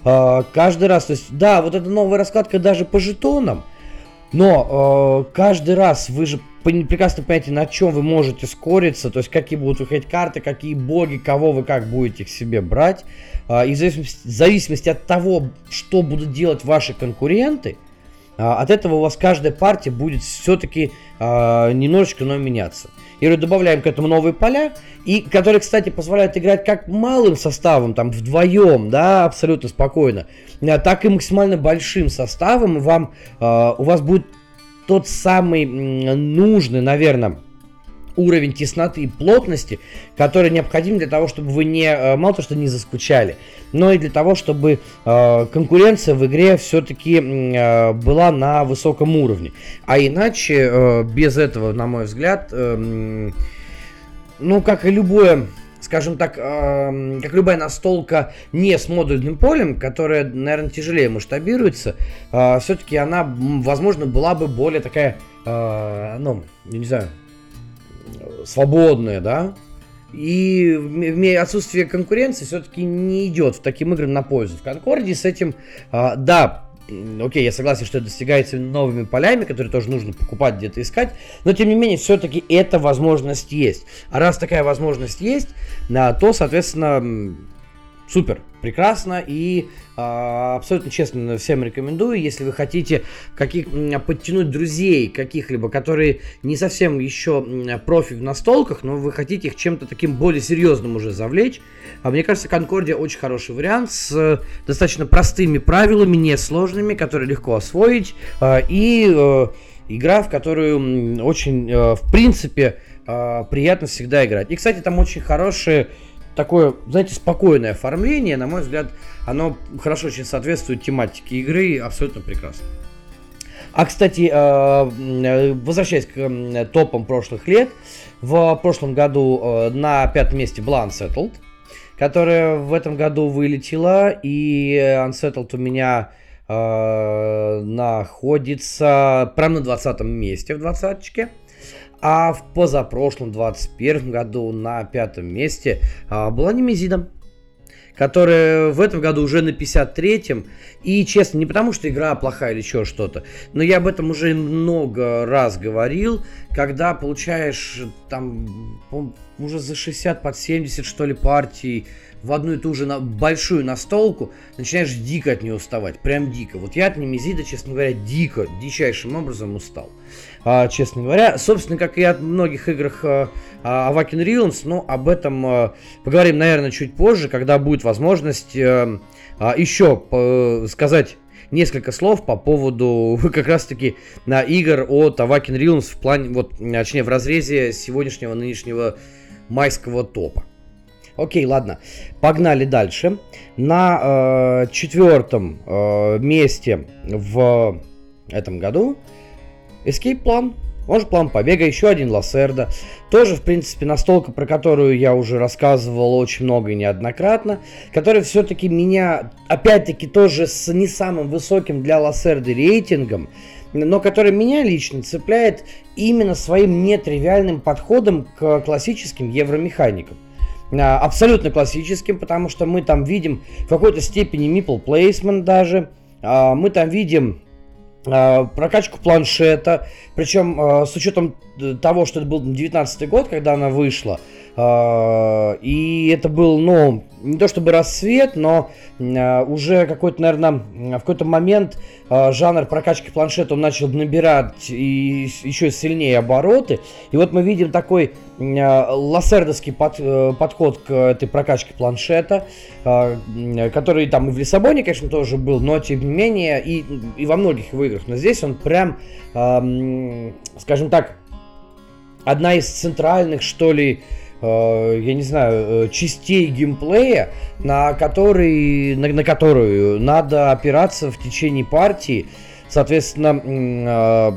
Каждый раз, то есть, да, вот эта новая раскладка даже по жетонам, но каждый раз вы же прекрасно понимаете, на чем вы можете скориться, то есть какие будут выходить карты, какие боги, кого вы как будете к себе брать. И в зависимости, в зависимости от того, что будут делать ваши конкуренты, а, от этого у вас каждая партия будет все-таки а, немножечко, но меняться. И добавляем к этому новые поля, и которые, кстати, позволяют играть как малым составом, там вдвоем, да, абсолютно спокойно, а, так и максимально большим составом, вам, у вас будет тот самый нужный, наверное, уровень тесноты и плотности, который необходим для того, чтобы вы не, э, мало то, что не заскучали, но и для того, чтобы э, конкуренция в игре все-таки э, была на высоком уровне. А иначе, э, без этого, на мой взгляд, э, ну, как и любое скажем так, э, как любая настолка не с модульным полем, которая, наверное, тяжелее масштабируется, э, все-таки она, возможно, была бы более такая, э, ну, я не знаю, свободная, да, и отсутствие конкуренции все-таки не идет в таким играм на пользу. В Конкорде с этим, а, да, окей, я согласен, что это достигается новыми полями, которые тоже нужно покупать, где-то искать, но тем не менее, все-таки эта возможность есть. А раз такая возможность есть, то, соответственно, супер, прекрасно и э, абсолютно честно всем рекомендую, если вы хотите каких, подтянуть друзей каких-либо, которые не совсем еще профи в настолках, но вы хотите их чем-то таким более серьезным уже завлечь. А мне кажется, Конкордия очень хороший вариант с достаточно простыми правилами, несложными, которые легко освоить э, и э, игра, в которую очень, э, в принципе, э, приятно всегда играть. И, кстати, там очень хорошие такое, знаете, спокойное оформление, на мой взгляд, оно хорошо очень соответствует тематике игры, абсолютно прекрасно. А, кстати, э, возвращаясь к топам прошлых лет, в прошлом году э, на пятом месте была Unsettled, которая в этом году вылетела, и Unsettled у меня э, находится прямо на 20 месте в двадцаточке. А в позапрошлом, 21 году, на пятом месте а, была Немезида, которая в этом году уже на 53-м. И, честно, не потому, что игра плохая или еще что-то, но я об этом уже много раз говорил, когда получаешь там уже за 60 под 70, что ли, партий в одну и ту же на, большую настолку, начинаешь дико от нее уставать. Прям дико. Вот я от Немезида, честно говоря, дико, дичайшим образом устал. А, честно говоря. Собственно, как и от многих играх а, Awaken Realms, но об этом а, поговорим, наверное, чуть позже, когда будет возможность а, а, еще сказать несколько слов по поводу как раз-таки на игр от Awaken Realms в плане, вот, точнее, в разрезе сегодняшнего нынешнего майского топа. Окей, ладно. Погнали дальше. На э, четвертом э, месте в этом году Escape план. Может план побега, еще один Лассерда. Тоже, в принципе, настолка, про которую я уже рассказывал очень много и неоднократно. Которая все-таки меня, опять-таки, тоже с не самым высоким для Лассерды рейтингом. Но которая меня лично цепляет именно своим нетривиальным подходом к классическим евромеханикам. А, абсолютно классическим, потому что мы там видим в какой-то степени meeple placement даже. А, мы там видим прокачку планшета, причем с учетом того, что это был 19 год, когда она вышла, и это был, ну, не то чтобы рассвет, но э, уже какой-то, наверное, в какой-то момент э, жанр прокачки планшета он начал набирать и еще сильнее обороты. И вот мы видим такой лассердовский под, э, подход к этой прокачке планшета, который там и в Лиссабоне, конечно, тоже был, но тем не менее и, и во многих его играх. Но здесь он прям, скажем так, одна из центральных, что ли, я не знаю, э, частей геймплея, на, который, на, на которую надо опираться в течение партии. Соответственно, э,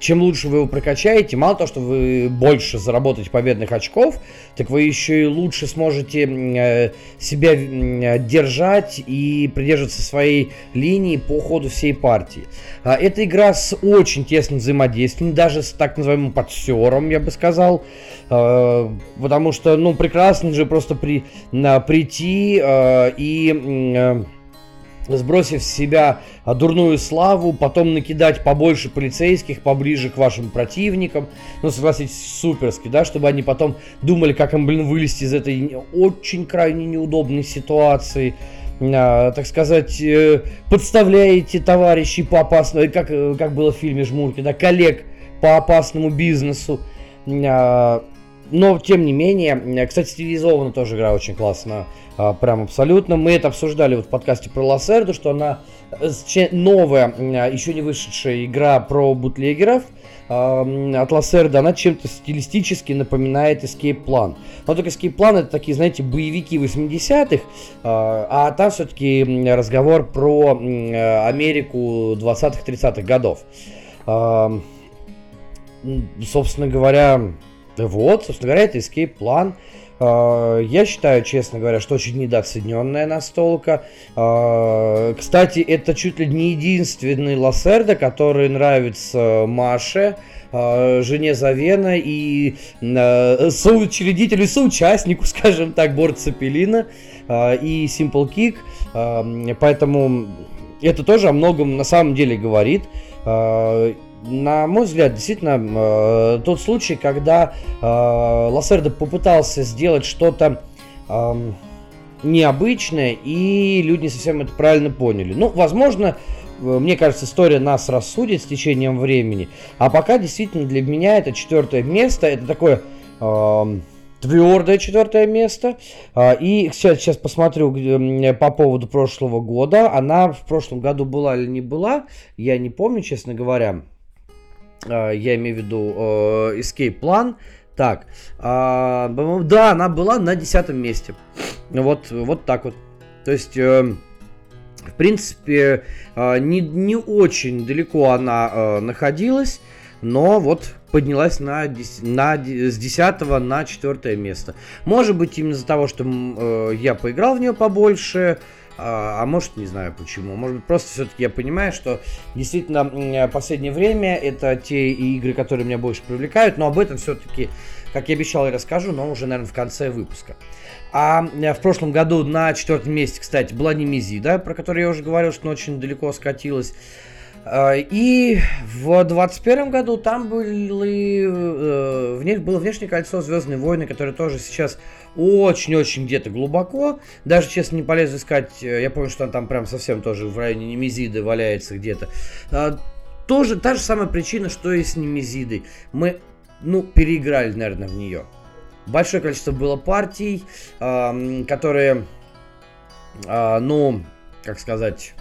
чем лучше вы его прокачаете, мало того, что вы больше заработаете победных очков, так вы еще и лучше сможете э, себя э, держать и придерживаться своей линии по ходу всей партии. А, эта игра с очень тесным взаимодействием, даже с так называемым подсером, я бы сказал, а, потому что, ну, прекрасно же просто при, прийти а, и сбросив с себя а, дурную славу, потом накидать побольше полицейских поближе к вашим противникам. Ну, согласитесь, суперски, да, чтобы они потом думали, как им, блин, вылезти из этой очень крайне неудобной ситуации. А, так сказать, э, подставляете товарищей по опасному, как, э, как было в фильме Жмурки, да, коллег по опасному бизнесу. А, но, тем не менее, кстати, стилизована тоже игра очень классно. А, прям абсолютно. Мы это обсуждали вот в подкасте про Лассерду, что она э, новая, а, еще не вышедшая игра про бутлегеров от Лассерда, она чем-то стилистически напоминает Escape Plan. Но только Escape Plan это такие, знаете, боевики 80-х, а, а там все-таки разговор про Америку 20-30-х годов. Собственно говоря, вот, собственно говоря, это Escape. А, я считаю, честно говоря, что очень недооцененная настолка. А, кстати, это чуть ли не единственный Лассерда, который нравится Маше, а, жене Завена и соучредителю, соучастнику, скажем так, Борт Цепелина и Simple Kick. Поэтому это тоже о многом на самом деле говорит на мой взгляд, действительно э, тот случай, когда э, Лассердо попытался сделать что-то э, необычное, и люди не совсем это правильно поняли. Ну, возможно, э, мне кажется, история нас рассудит с течением времени. А пока действительно для меня это четвертое место. Это такое э, твердое четвертое место. Э, и сейчас, сейчас посмотрю по поводу прошлого года. Она в прошлом году была или не была, я не помню, честно говоря. А, я имею в виду э, Escape Plan. Так, а, да, она была на десятом месте. Вот, вот так вот. То есть, э, в принципе, э, не, не очень далеко она находилась, но вот поднялась на, на, с 10 на 4 место. Может быть, именно из-за того, что э, я поиграл в нее побольше, а, а может, не знаю почему. Может быть, просто все-таки я понимаю, что действительно в последнее время это те игры, которые меня больше привлекают, но об этом все-таки, как я обещал, я расскажу, но уже, наверное, в конце выпуска. А в прошлом году на четвертом месте, кстати, была Немезида, про которую я уже говорил, что она очень далеко скатилась. А, и в 21 году там были, э, в них было внешнее кольцо Звездные войны, которое тоже сейчас очень-очень где-то глубоко. Даже, честно, не полезу искать. Э, я помню, что он там прям совсем тоже в районе Немезиды валяется где-то. А, тоже та же самая причина, что и с Немезидой. Мы, ну, переиграли, наверное, в нее. Большое количество было партий, которые, э, ну, как сказать...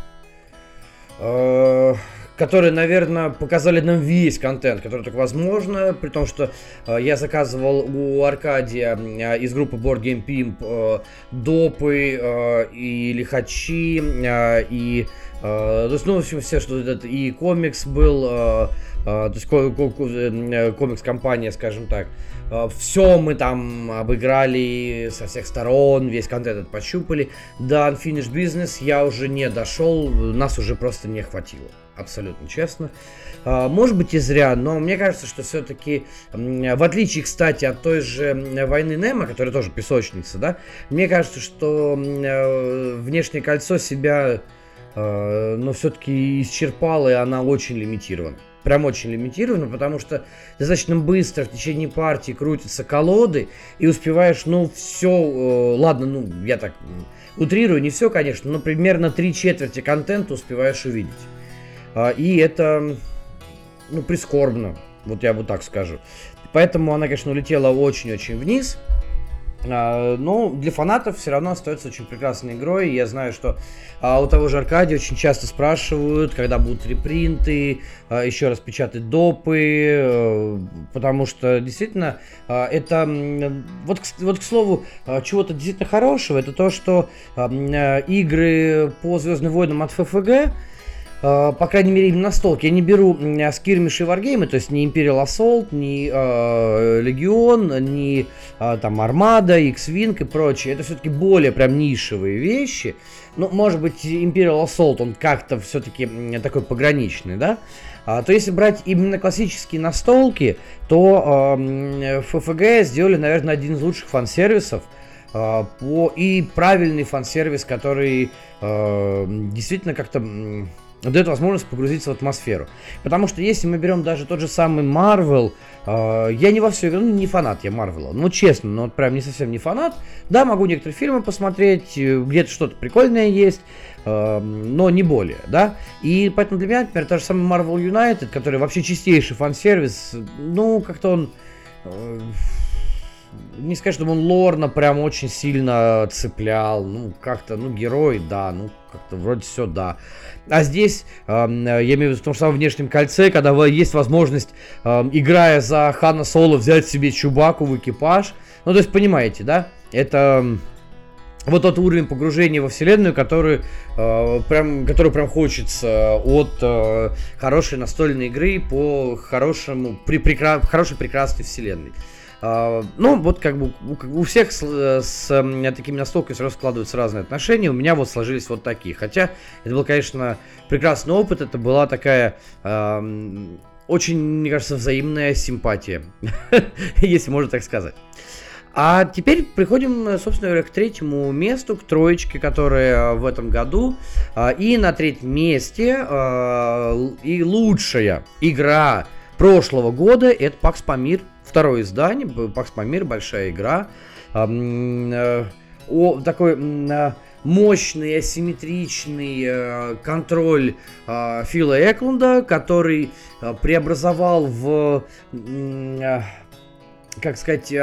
Э, которые, наверное, показали нам весь контент, который только возможно, при том, что э, я заказывал у Аркадия э, из группы Board Game Pimp э, допы э, и лихачи, э, и э, ну, в общем, все, что это, и комикс был, э, то есть ко- э, комикс-компания, скажем так, э, все мы там обыграли со всех сторон, весь контент пощупали. До Unfinished Business я уже не дошел, нас уже просто не хватило абсолютно честно. А, может быть и зря, но мне кажется, что все-таки, в отличие, кстати, от той же войны Немо, которая тоже песочница, да, мне кажется, что э, внешнее кольцо себя, э, но все-таки исчерпало, и она очень лимитирована. Прям очень лимитировано, потому что достаточно быстро в течение партии крутятся колоды, и успеваешь, ну, все, э, ладно, ну, я так утрирую, не все, конечно, но примерно три четверти контента успеваешь увидеть. А, и это, ну, прискорбно, вот я бы так скажу. Поэтому она, конечно, улетела очень-очень вниз. А, но для фанатов все равно остается очень прекрасной игрой. Я знаю, что а, у того же Аркадия очень часто спрашивают, когда будут репринты, а, еще раз печатать допы, э, потому что действительно это вот, вот к слову чего-то действительно хорошего, это то, что игры по Звездным войнам от ФФГ по крайней мере, именно настолки. Я не беру скирмиши и варгеймы, то есть ни Imperial Assault, ни uh, Legion, ни uh, там Armada, X-Wing и прочее. Это все-таки более прям нишевые вещи. Ну, может быть, Imperial Assault, он как-то все-таки такой пограничный, да? Uh, то если брать именно классические настолки, то uh, FFG сделали, наверное, один из лучших фан-сервисов. Uh, по, и правильный фан-сервис, который uh, действительно как-то дает возможность погрузиться в атмосферу. Потому что если мы берем даже тот же самый Marvel, э, я не во все ну не фанат я Марвела, ну честно, ну вот прям не совсем не фанат. Да, могу некоторые фильмы посмотреть, э, где-то что-то прикольное есть, э, но не более, да. И поэтому для меня, например, та же самая Marvel United, который вообще чистейший фан-сервис, ну как-то он... Э, не сказать, что он лорно прям очень сильно цеплял. Ну, как-то, ну, герой, да, ну, как-то вроде все, да. А здесь, э, я имею в виду в том же самом внешнем кольце, когда есть возможность, э, играя за Хана Соло, взять себе Чубаку в экипаж. Ну, то есть, понимаете, да? Это вот тот уровень погружения во вселенную, который, э, прям, который прям хочется от э, хорошей настольной игры по хорошему, при, прекра, хорошей прекрасной вселенной. Uh, ну, вот как бы у, всех с, с такими настолками сразу складываются разные отношения. У меня вот сложились вот такие. Хотя это был, конечно, прекрасный опыт. Это была такая uh, очень, мне кажется, взаимная симпатия, если можно так сказать. А теперь приходим, собственно говоря, к третьему месту, к троечке, которая в этом году. Uh, и на третьем месте и лучшая игра прошлого года это Пакс Памир второе издание, Пакс Памир, большая игра. Э, о, такой э, мощный, асимметричный э, контроль Фила Эклунда, который преобразовал в, как сказать,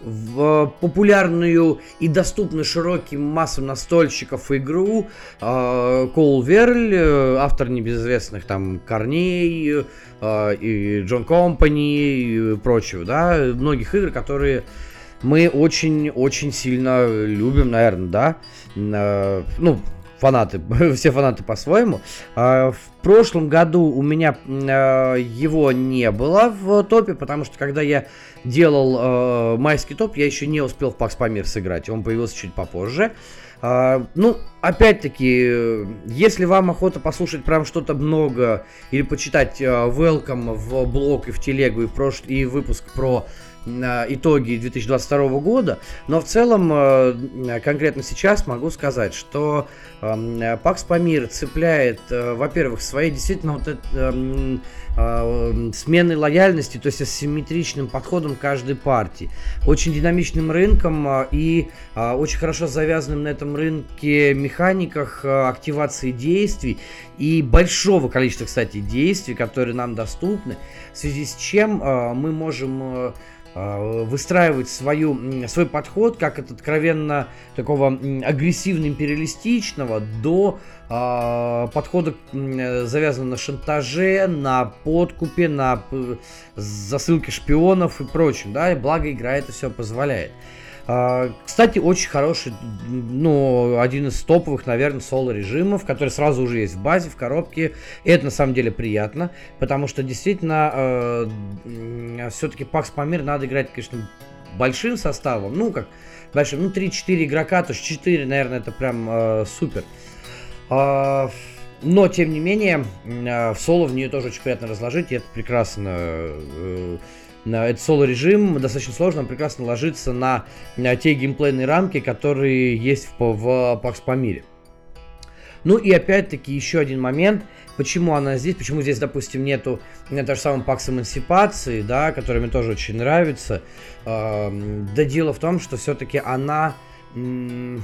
в популярную и доступную широким массам настольщиков игру э, Кол Верль, э, автор небезызвестных там Корней э, и Джон Компани и прочего, да, многих игр, которые мы очень-очень сильно любим, наверное, да. Э, ну, фанаты, все фанаты по-своему. А, в прошлом году у меня а, его не было в топе, потому что когда я делал а, майский топ, я еще не успел в Пакс Памир сыграть, он появился чуть попозже. Ну, опять-таки, если вам охота послушать прям что-то много или почитать welcome в блог и в телегу и в прошлый и выпуск про итоги 2022 года, но в целом э, конкретно сейчас могу сказать, что эм, Пакс Памир цепляет, э, во-первых, своей действительно вот это, эм, э, лояльности, то есть асимметричным подходом каждой партии, очень динамичным рынком и очень хорошо завязанным на этом рынке механиках активации действий и большого количества, кстати, действий, которые нам доступны, в связи с чем мы можем выстраивать свою, свой подход как от откровенно такого агрессивно-империалистичного до э, подхода завязанного на шантаже, на подкупе, на засылке шпионов и прочем, да, и благо игра это все позволяет. А, кстати, очень хороший, ну, один из топовых, наверное, соло-режимов, который сразу уже есть в базе, в коробке. И это на самом деле приятно, потому что действительно э, все-таки Пакс Памир надо играть, конечно, большим составом. Ну, как большим, ну, 3-4 игрока, то есть 4, наверное, это прям э, супер. Э, но, тем не менее, э, в соло в нее тоже очень приятно разложить, и это прекрасно этот соло-режим достаточно сложно, он прекрасно ложится на, те геймплейные рамки, которые есть в, в Pax Pamir. Ну и опять-таки еще один момент, почему она здесь, почему здесь, допустим, нету того же самого Пакс Эмансипации, да, который мне тоже очень нравится. Э, да дело в том, что все-таки она... Ну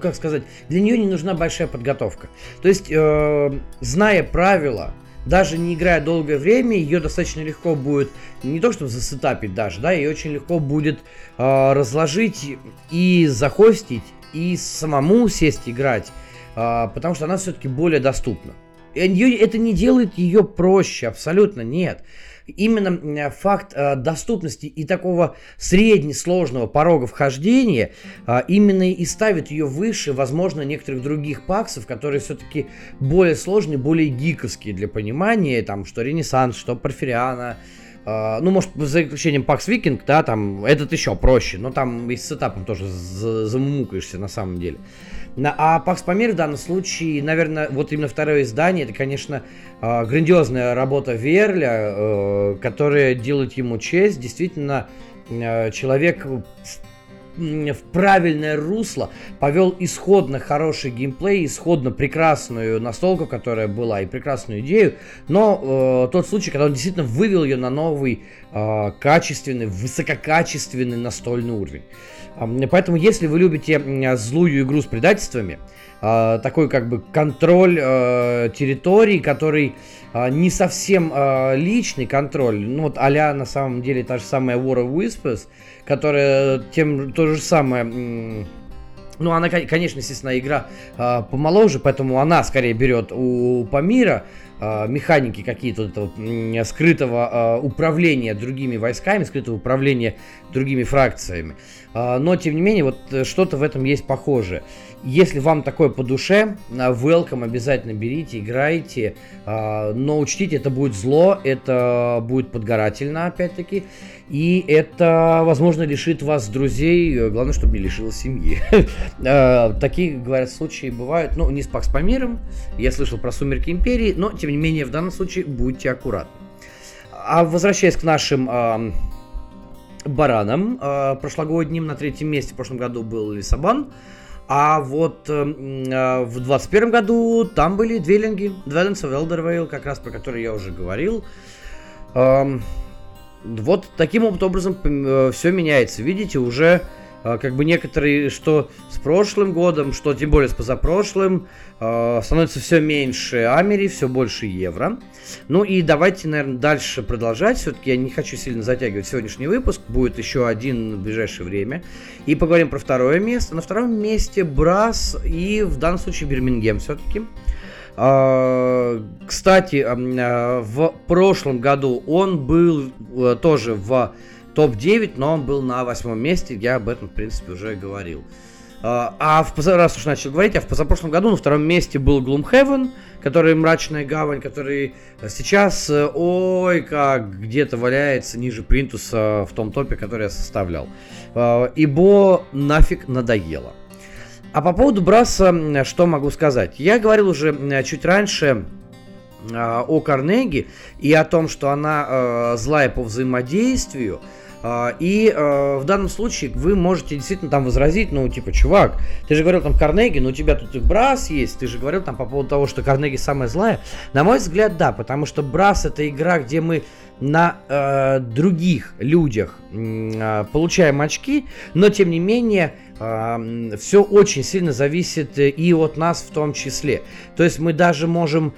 как сказать, для нее не нужна большая подготовка. То есть, э, зная правила, даже не играя долгое время, ее достаточно легко будет, не то чтобы засетапить даже, да, ее очень легко будет э, разложить и захостить, и самому сесть играть, э, потому что она все-таки более доступна. И это не делает ее проще, абсолютно нет именно факт э, доступности и такого среднесложного порога вхождения э, именно и ставит ее выше, возможно, некоторых других паксов, которые все-таки более сложные, более гиковские для понимания, там, что Ренессанс, что Порфириана, Uh, ну, может, за исключением Пакс Викинг, да, там этот еще проще, но там и с сетапом тоже замумукаешься на самом деле. А Пакс Памир в данном случае, наверное, вот именно второе издание, это, конечно, а, грандиозная работа Верля, э, которая делает ему честь. Действительно, э, человек в правильное русло, повел исходно хороший геймплей, исходно прекрасную настолку, которая была, и прекрасную идею, но э, тот случай, когда он действительно вывел ее на новый, э, качественный, высококачественный настольный уровень. Поэтому, если вы любите злую игру с предательствами, а, такой как бы контроль э, территории, который э, не совсем личный контроль, ну вот а на самом деле та же самая War of Whispers, которая тем то же самое ну, она, конечно, естественно, игра помоложе, поэтому она скорее берет у Памира механики какие-то этого скрытого управления другими войсками, скрытого управления другими фракциями. Э, но, тем не менее, вот что-то в этом есть похожее. Если вам такое по душе, welcome, обязательно берите, играйте. Но учтите, это будет зло, это будет подгорательно, опять-таки. И это, возможно, лишит вас друзей. Главное, чтобы не лишило семьи. Такие, говорят, случаи бывают. Ну, не с Пакс Памиром. Я слышал про Сумерки Империи. Но, тем не менее, в данном случае будьте аккуратны. А возвращаясь к нашим баранам, прошлогодним, на третьем месте в прошлом году был Лисабан. А вот э, э, в 2021 году там были двелинги, Dwellings of Eldervale, как раз про которые я уже говорил. Э, вот таким вот образом э, все меняется. Видите, уже э, как бы некоторые, что с прошлым годом, что тем более с позапрошлым, э, становится все меньше Амери, все больше евро. Ну и давайте, наверное, дальше продолжать. Все-таки я не хочу сильно затягивать сегодняшний выпуск. Будет еще один в ближайшее время. И поговорим про второе место. На втором месте Брас и в данном случае Бирмингем все-таки. А, кстати, а, в прошлом году он был э, тоже в топ-9, но он был на восьмом месте. Я об этом, в принципе, уже говорил. А, а в раз уж начал говорить, а в позапрошлом году на втором месте был Gloomhaven, который мрачная гавань, который сейчас, э, ой, как где-то валяется ниже Принтуса в том топе, который я составлял. А, ибо нафиг надоело. А по поводу Браса, что могу сказать? Я говорил уже чуть раньше а, о Карнеги и о том, что она злая по взаимодействию. А, и э, в данном случае вы можете действительно там возразить, ну, типа, чувак, ты же говорил там Карнеги, но у тебя тут и Брас есть, ты же говорил там по поводу того, что Карнеги самая злая. На мой взгляд, да, потому что Брас это игра, где мы на э, других людях э, получаем очки, но тем не менее э, все очень сильно зависит и от нас в том числе. То есть мы даже можем,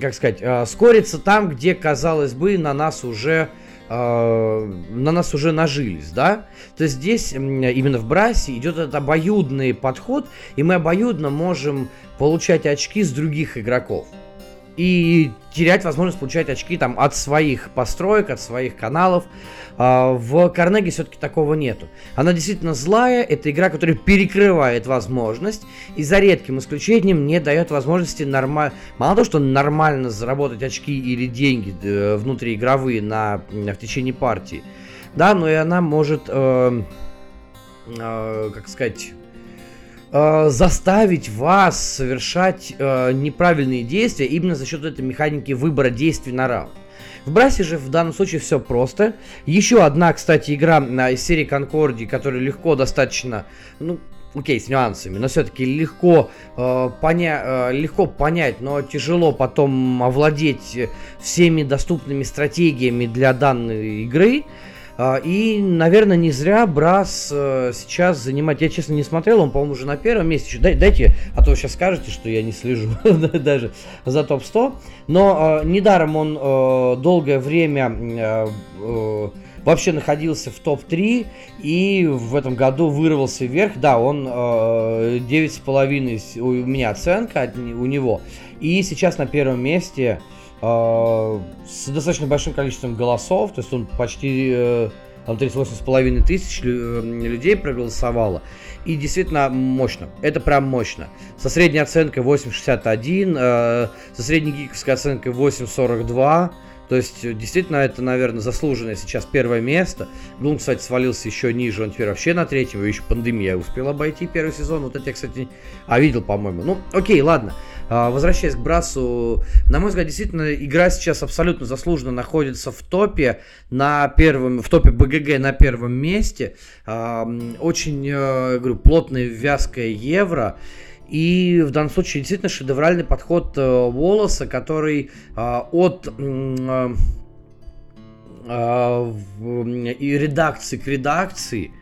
как сказать, э, скориться там, где, казалось бы, на нас уже э, на нас уже нажились, да? То здесь именно в Брасе идет этот обоюдный подход, и мы обоюдно можем получать очки с других игроков и терять возможность получать очки там от своих построек, от своих каналов. А, в Карнеге все-таки такого нету. Она действительно злая, это игра, которая перекрывает возможность и за редким исключением не дает возможности нормально, мало того, что нормально заработать очки или деньги э, внутриигровые на, в течение партии, да, но и она может, э, э, как сказать, э, заставить вас совершать э, неправильные действия именно за счет этой механики выбора действий на раунд. В Брасе же в данном случае все просто. Еще одна, кстати, игра из серии Конкорди, которая легко достаточно, ну, окей, с нюансами, но все-таки легко, э, поня э, легко понять, но тяжело потом овладеть всеми доступными стратегиями для данной игры. Э, и, наверное, не зря Брас э, сейчас занимает. Я, честно, не смотрел, он, по-моему, уже на первом месте. Дай, дайте, а то сейчас скажете, что я не слежу даже за топ-100. Но э, недаром он э, долгое время вообще находился в топ-3 и в этом году вырвался вверх. Да, он э, 9,5 у меня оценка от, у него. И сейчас на первом месте э, с достаточно большим количеством голосов, то есть он почти э, там 38,5 тысяч э, людей проголосовало. И действительно мощно. Это прям мощно. Со средней оценкой 8,61, э, со средней гиковской оценкой 8,42. То есть, э, действительно, это, наверное, заслуженное сейчас первое место. Блум, кстати, свалился еще ниже, он теперь вообще на третьем, еще пандемия успела обойти первый сезон. Вот это я, кстати, а видел, по-моему. Ну, окей, ладно. А, возвращаясь к Брасу, на мой взгляд, действительно, игра сейчас абсолютно заслуженно находится в топе, на первом, в топе БГГ на первом месте. Очень, э, говорю, плотная, вязкая евро. И в данном случае действительно шедевральный подход э, Волоса, который э, от э, э, и редакции к редакции,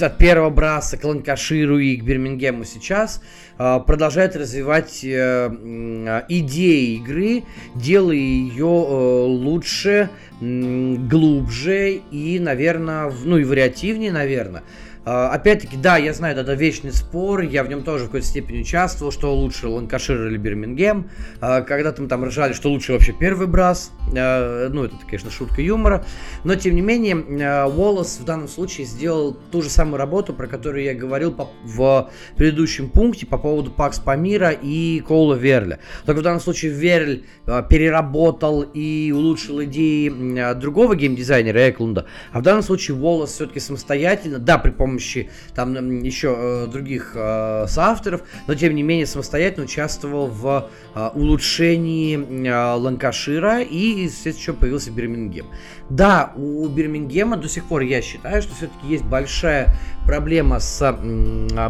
от первого браса к Ланкаширу и к Бирмингему сейчас э, продолжает развивать э, э, идеи игры, делая ее э, лучше, э, глубже и, наверное, ну и вариативнее, наверное. А, опять-таки, да, я знаю, это вечный спор, я в нем тоже в какой-то степени участвовал, что лучше Ланкашир или Бирмингем. А, когда-то мы там ржали, что лучше вообще первый брас. А, ну, это, конечно, шутка юмора. Но, тем не менее, Уоллес в данном случае сделал ту же самую работу, про которую я говорил в предыдущем пункте по поводу Пакс Памира и Коула Верля. Только в данном случае Верль переработал и улучшил идеи другого геймдизайнера Эклунда, а в данном случае Уоллес все-таки самостоятельно, да, при помощи помощи там еще э, других э, соавторов, но тем не менее самостоятельно участвовал в э, улучшении Ланкашира и, естественно, еще появился Бирмингем. Да, у Бирмингема до сих пор я считаю, что все-таки есть большая проблема с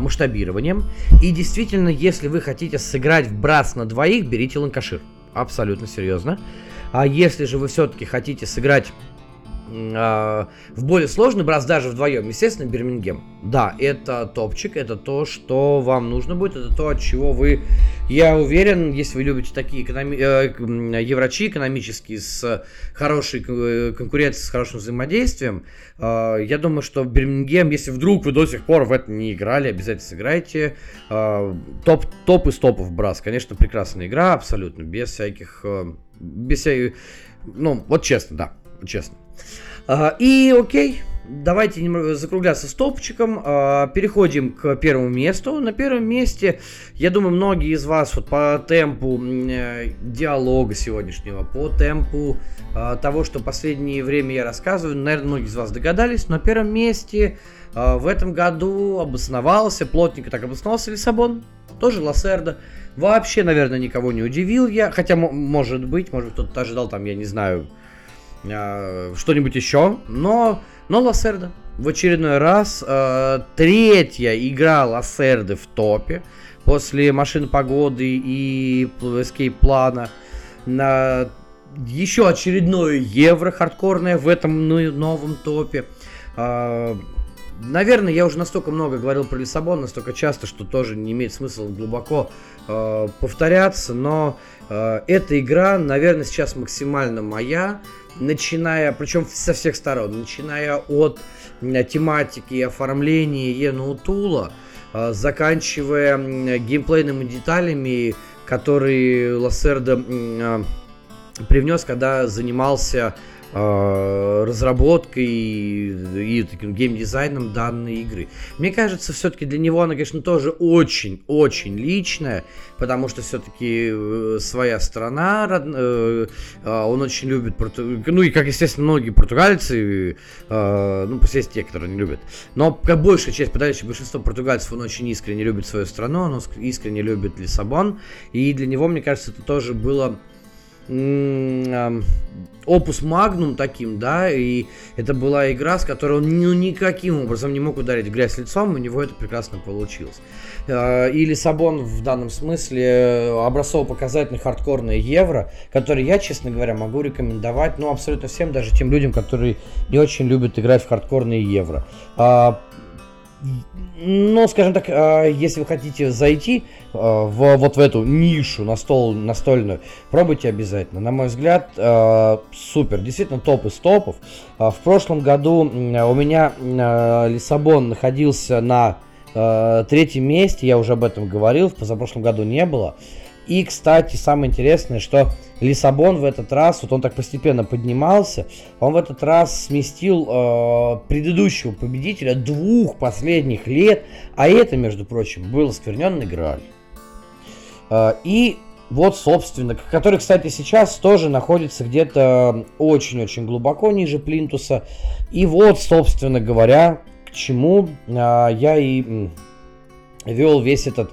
масштабированием. И действительно, если вы хотите сыграть в Брас на двоих, берите Ланкашир. Абсолютно серьезно. А если же вы все-таки хотите сыграть а, в более сложный брас даже вдвоем, естественно, Бирмингем. Да, это топчик, это то, что вам нужно будет, это то, от чего вы, я уверен, если вы любите такие экономи... э, еврочи экономические с хорошей э, конкуренцией, с хорошим взаимодействием, э, я думаю, что Бирмингем, если вдруг вы до сих пор в это не играли, обязательно сыграйте. Э, топ, топ из топов брас, конечно, прекрасная игра, абсолютно, без всяких, э, без всяких, ну, вот честно, да, честно. А, и окей, давайте закругляться стопчиком. А, переходим к первому месту. На первом месте, я думаю, многие из вас вот по темпу э, диалога сегодняшнего, по темпу а, того, что последнее время я рассказываю, наверное, многие из вас догадались. На первом месте в этом году обосновался, плотненько так обосновался Лиссабон, тоже Лассерда. Вообще, наверное, никого не удивил я, хотя, может быть, может кто-то ожидал там, я не знаю, что-нибудь еще, но, но Лассерда. В очередной раз э, третья игра Лассерды в топе после машин погоды и Escape плана на еще очередное евро хардкорное в этом новом топе. Э, наверное, я уже настолько много говорил про Лиссабон, настолько часто, что тоже не имеет смысла глубоко э, повторяться, но э, эта игра, наверное, сейчас максимально моя начиная, причем со всех сторон, начиная от тематики и оформления Енутула, а, заканчивая геймплейными деталями, которые Лассердо а, привнес, когда занимался Э, разработкой и, таким геймдизайном данной игры. Мне кажется, все-таки для него она, конечно, тоже очень-очень личная, потому что все-таки э, своя страна, э, он очень любит, ну и как, естественно, многие португальцы, ну, есть те, которые не любят, но как большая часть, подавляющее большинство португальцев, он очень искренне любит свою страну, он искренне любит Лиссабон, и для него, мне кажется, это тоже было опус магнум таким, да, и это была игра, с которой он ну, никаким образом не мог ударить грязь лицом, у него это прекрасно получилось. А, и Лиссабон в данном смысле образцово-показательный хардкорный евро, который я, честно говоря, могу рекомендовать, ну, абсолютно всем, даже тем людям, которые не очень любят играть в хардкорные евро. Ну, скажем так, а, если вы хотите зайти а, в, вот в эту нишу настол, настольную, пробуйте обязательно. На мой взгляд, а, супер. Действительно, топ из топов. В прошлом году у меня Лиссабон находился на третьем месте, я уже об этом говорил, в позапрошлом году не было. И, кстати, самое интересное, что Лиссабон в этот раз, вот он так постепенно поднимался, он в этот раз сместил э, предыдущего победителя двух последних лет, а это, между прочим, был оскверненный Грааль. Э, и вот, собственно, который, кстати, сейчас тоже находится где-то очень-очень глубоко ниже Плинтуса. И вот, собственно говоря, к чему э, я и вел весь этот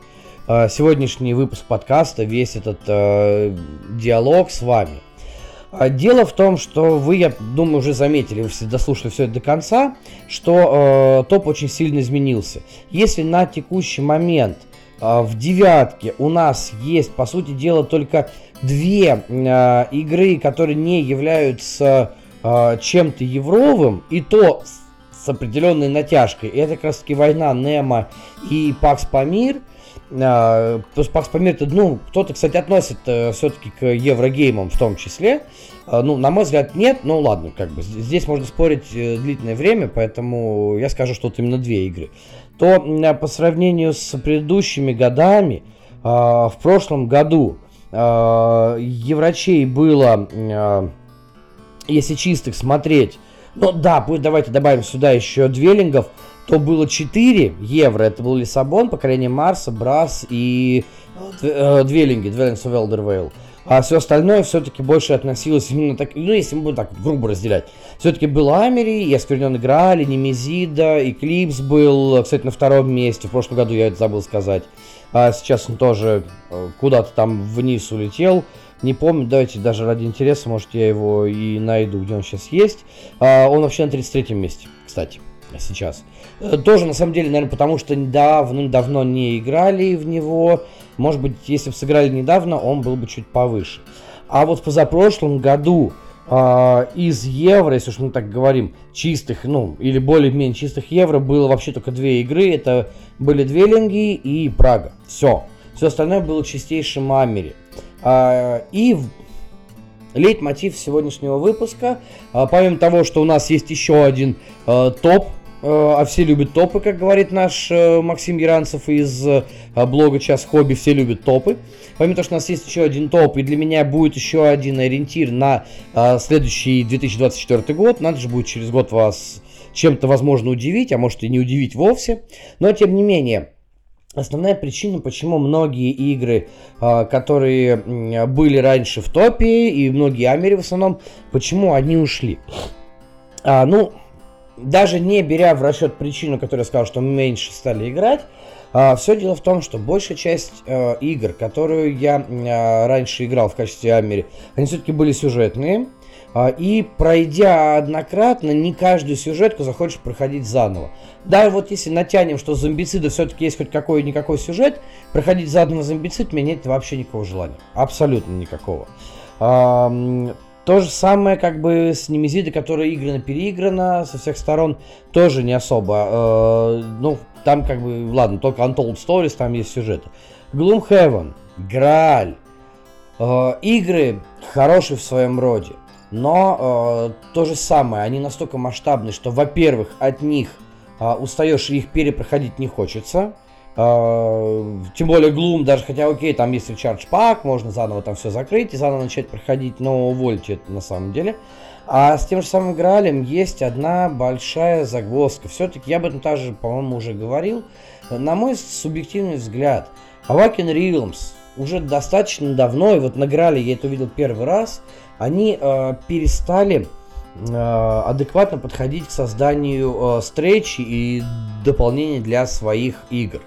сегодняшний выпуск подкаста, весь этот э, диалог с вами. А дело в том, что вы, я думаю, уже заметили, вы дослушали все это до конца, что э, топ очень сильно изменился. Если на текущий момент э, в девятке у нас есть, по сути дела, только две э, игры, которые не являются э, чем-то евровым, и то с, определенной натяжкой. Это как раз таки война Немо и Пакс Памир – а, что Пакс Памир, ну, кто-то, кстати, относит э, все-таки к еврогеймам в том числе. А, ну, на мой взгляд, нет, ну ладно, как бы здесь можно спорить э, длительное время, поэтому я скажу, что это именно две игры. То по сравнению с предыдущими годами, а, в прошлом году Еврочей было, если чистых смотреть, ну да, будет, давайте добавим сюда еще двелингов, то было 4 евро. Это был Лиссабон, покорение Марса, Брас и э, Двелинги, Dwellings of Elder Vale. А все остальное все-таки больше относилось именно так, ну если мы будем так грубо разделять. Все-таки был Амери, и Оскверненный Грааль, и Немезида, Эклипс был, кстати, на втором месте. В прошлом году я это забыл сказать. А сейчас он тоже э, куда-то там вниз улетел. Не помню, давайте даже ради интереса, может я его и найду, где он сейчас есть. А, он вообще на 33 месте, кстати сейчас. Э, тоже, на самом деле, наверное, потому что давно-давно не играли в него. Может быть, если бы сыграли недавно, он был бы чуть повыше. А вот в позапрошлом году э, из евро, если уж мы так говорим, чистых, ну, или более-менее чистых евро, было вообще только две игры. Это были Двеллинги и Прага. Все. Все остальное было чистейшим Амере. Э, и лейтмотив сегодняшнего выпуска. А, помимо того, что у нас есть еще один э, топ а все любят топы, как говорит наш э, Максим Яранцев из э, блога «Час хобби», все любят топы. Помимо того, что у нас есть еще один топ, и для меня будет еще один ориентир на следующий 2024 год, надо же будет через год вас чем-то, возможно, удивить, а может и не удивить вовсе. Но, тем не менее, Основная причина, почему многие игры, которые были раньше в топе, и многие Амери в основном, почему они ушли? А, ну, даже не беря в расчет причину, которую я сказал, что меньше стали играть, а, все дело в том, что большая часть э, игр, которую я э, раньше играл в качестве Амери, они все-таки были сюжетные. Э, и пройдя однократно, не каждую сюжетку захочешь проходить заново. Да, вот если натянем, что зомбицида все-таки есть хоть какой-никакой сюжет, проходить заново зомбицид, мне нет вообще никакого желания. Абсолютно никакого. То же самое как бы с Немезидой, которая играна-переиграна со всех сторон, тоже не особо. Э, ну, там как бы, ладно, только Untold Stories, там есть сюжет. Gloomhaven, Грааль, э, игры хорошие в своем роде, но э, то же самое, они настолько масштабны, что, во-первых, от них э, устаешь и их перепроходить не хочется, тем более Gloom, даже хотя окей, там есть Recharge Pack, можно заново там все закрыть и заново начать проходить, но увольте это на самом деле. А с тем же самым Граалем есть одна большая загвоздка. Все-таки я об этом также, по-моему, уже говорил. На мой субъективный взгляд, Awaken Realms уже достаточно давно, и вот на Грале я это увидел первый раз, они э, перестали э, адекватно подходить к созданию э, встречи и дополнений для своих игр.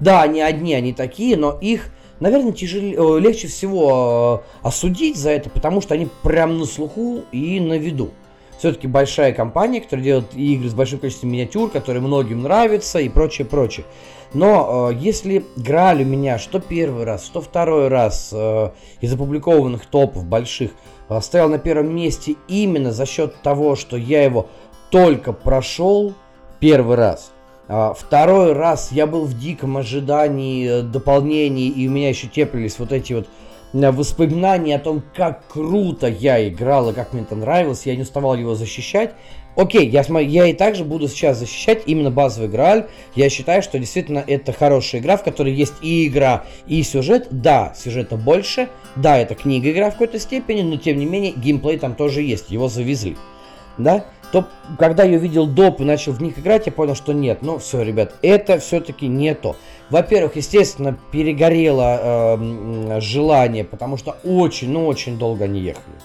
Да, они одни, они такие, но их наверное, тяжелее, легче всего э, осудить за это, потому что они прям на слуху и на виду. Все-таки большая компания, которая делает игры с большим количеством миниатюр, которые многим нравятся и прочее, прочее. Но э, если Граль у меня что первый раз, что второй раз э, из опубликованных топов больших э, стоял на первом месте именно за счет того, что я его только прошел первый раз. А, второй раз я был в диком ожидании э, дополнений, и у меня еще теплились вот эти вот э, воспоминания о том, как круто я играл и как мне это нравилось, я не уставал его защищать. Окей, я, я и также буду сейчас защищать именно базовый Грааль. Я считаю, что действительно это хорошая игра, в которой есть и игра, и сюжет. Да, сюжета больше. Да, это книга игра в какой-то степени, но тем не менее геймплей там тоже есть, его завезли. Да? То, когда я увидел доп и начал в них играть, я понял, что нет. Ну, все, ребят, это все-таки не то. Во-первых, естественно, перегорело э, желание, потому что очень, ну, очень долго они ехали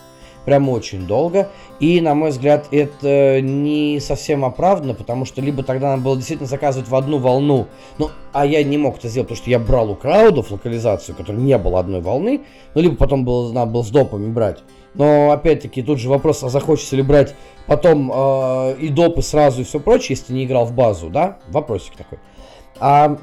прям очень долго. И, на мой взгляд, это не совсем оправданно, потому что либо тогда надо было действительно заказывать в одну волну, ну, а я не мог это сделать, потому что я брал у краудов локализацию, которой не было одной волны, ну, либо потом было, надо было с допами брать. Но, опять-таки, тут же вопрос, а захочется ли брать потом э, и допы сразу и все прочее, если не играл в базу, да? Вопросик такой. А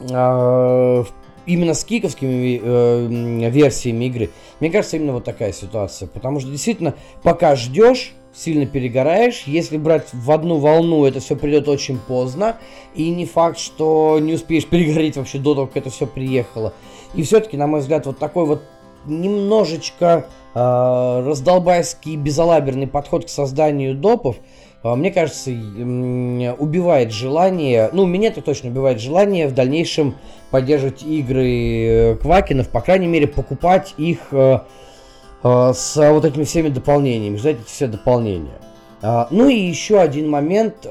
э, именно с киковскими э, версиями игры, мне кажется, именно вот такая ситуация. Потому что действительно, пока ждешь, сильно перегораешь. Если брать в одну волну, это все придет очень поздно. И не факт, что не успеешь перегореть вообще до того, как это все приехало. И все-таки, на мой взгляд, вот такой вот немножечко э, раздолбайский безалаберный подход к созданию допов – мне кажется, убивает желание, ну, меня это точно убивает желание в дальнейшем поддерживать игры э, Квакинов, по крайней мере, покупать их э, э, с вот этими всеми дополнениями, ждать эти все дополнения. А, ну и еще один момент,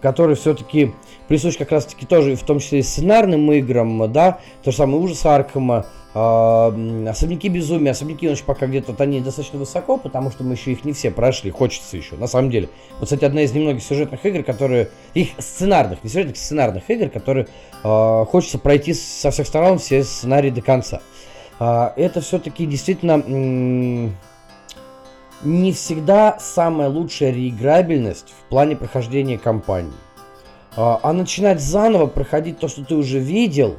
который все-таки присущ как раз-таки тоже, в том числе и сценарным играм, да, то же самое ужас Аркхема, э, особняки безумия, особняки ночи пока где-то они достаточно высоко, потому что мы еще их не все прошли, хочется еще, на самом деле. Вот, кстати, одна из немногих сюжетных игр, которые, их сценарных, не сюжетных, сценарных игр, которые э, хочется пройти со всех сторон все сценарии до конца. Э, это все-таки действительно не всегда самая лучшая реиграбельность в плане прохождения кампании. А, а начинать заново проходить то, что ты уже видел,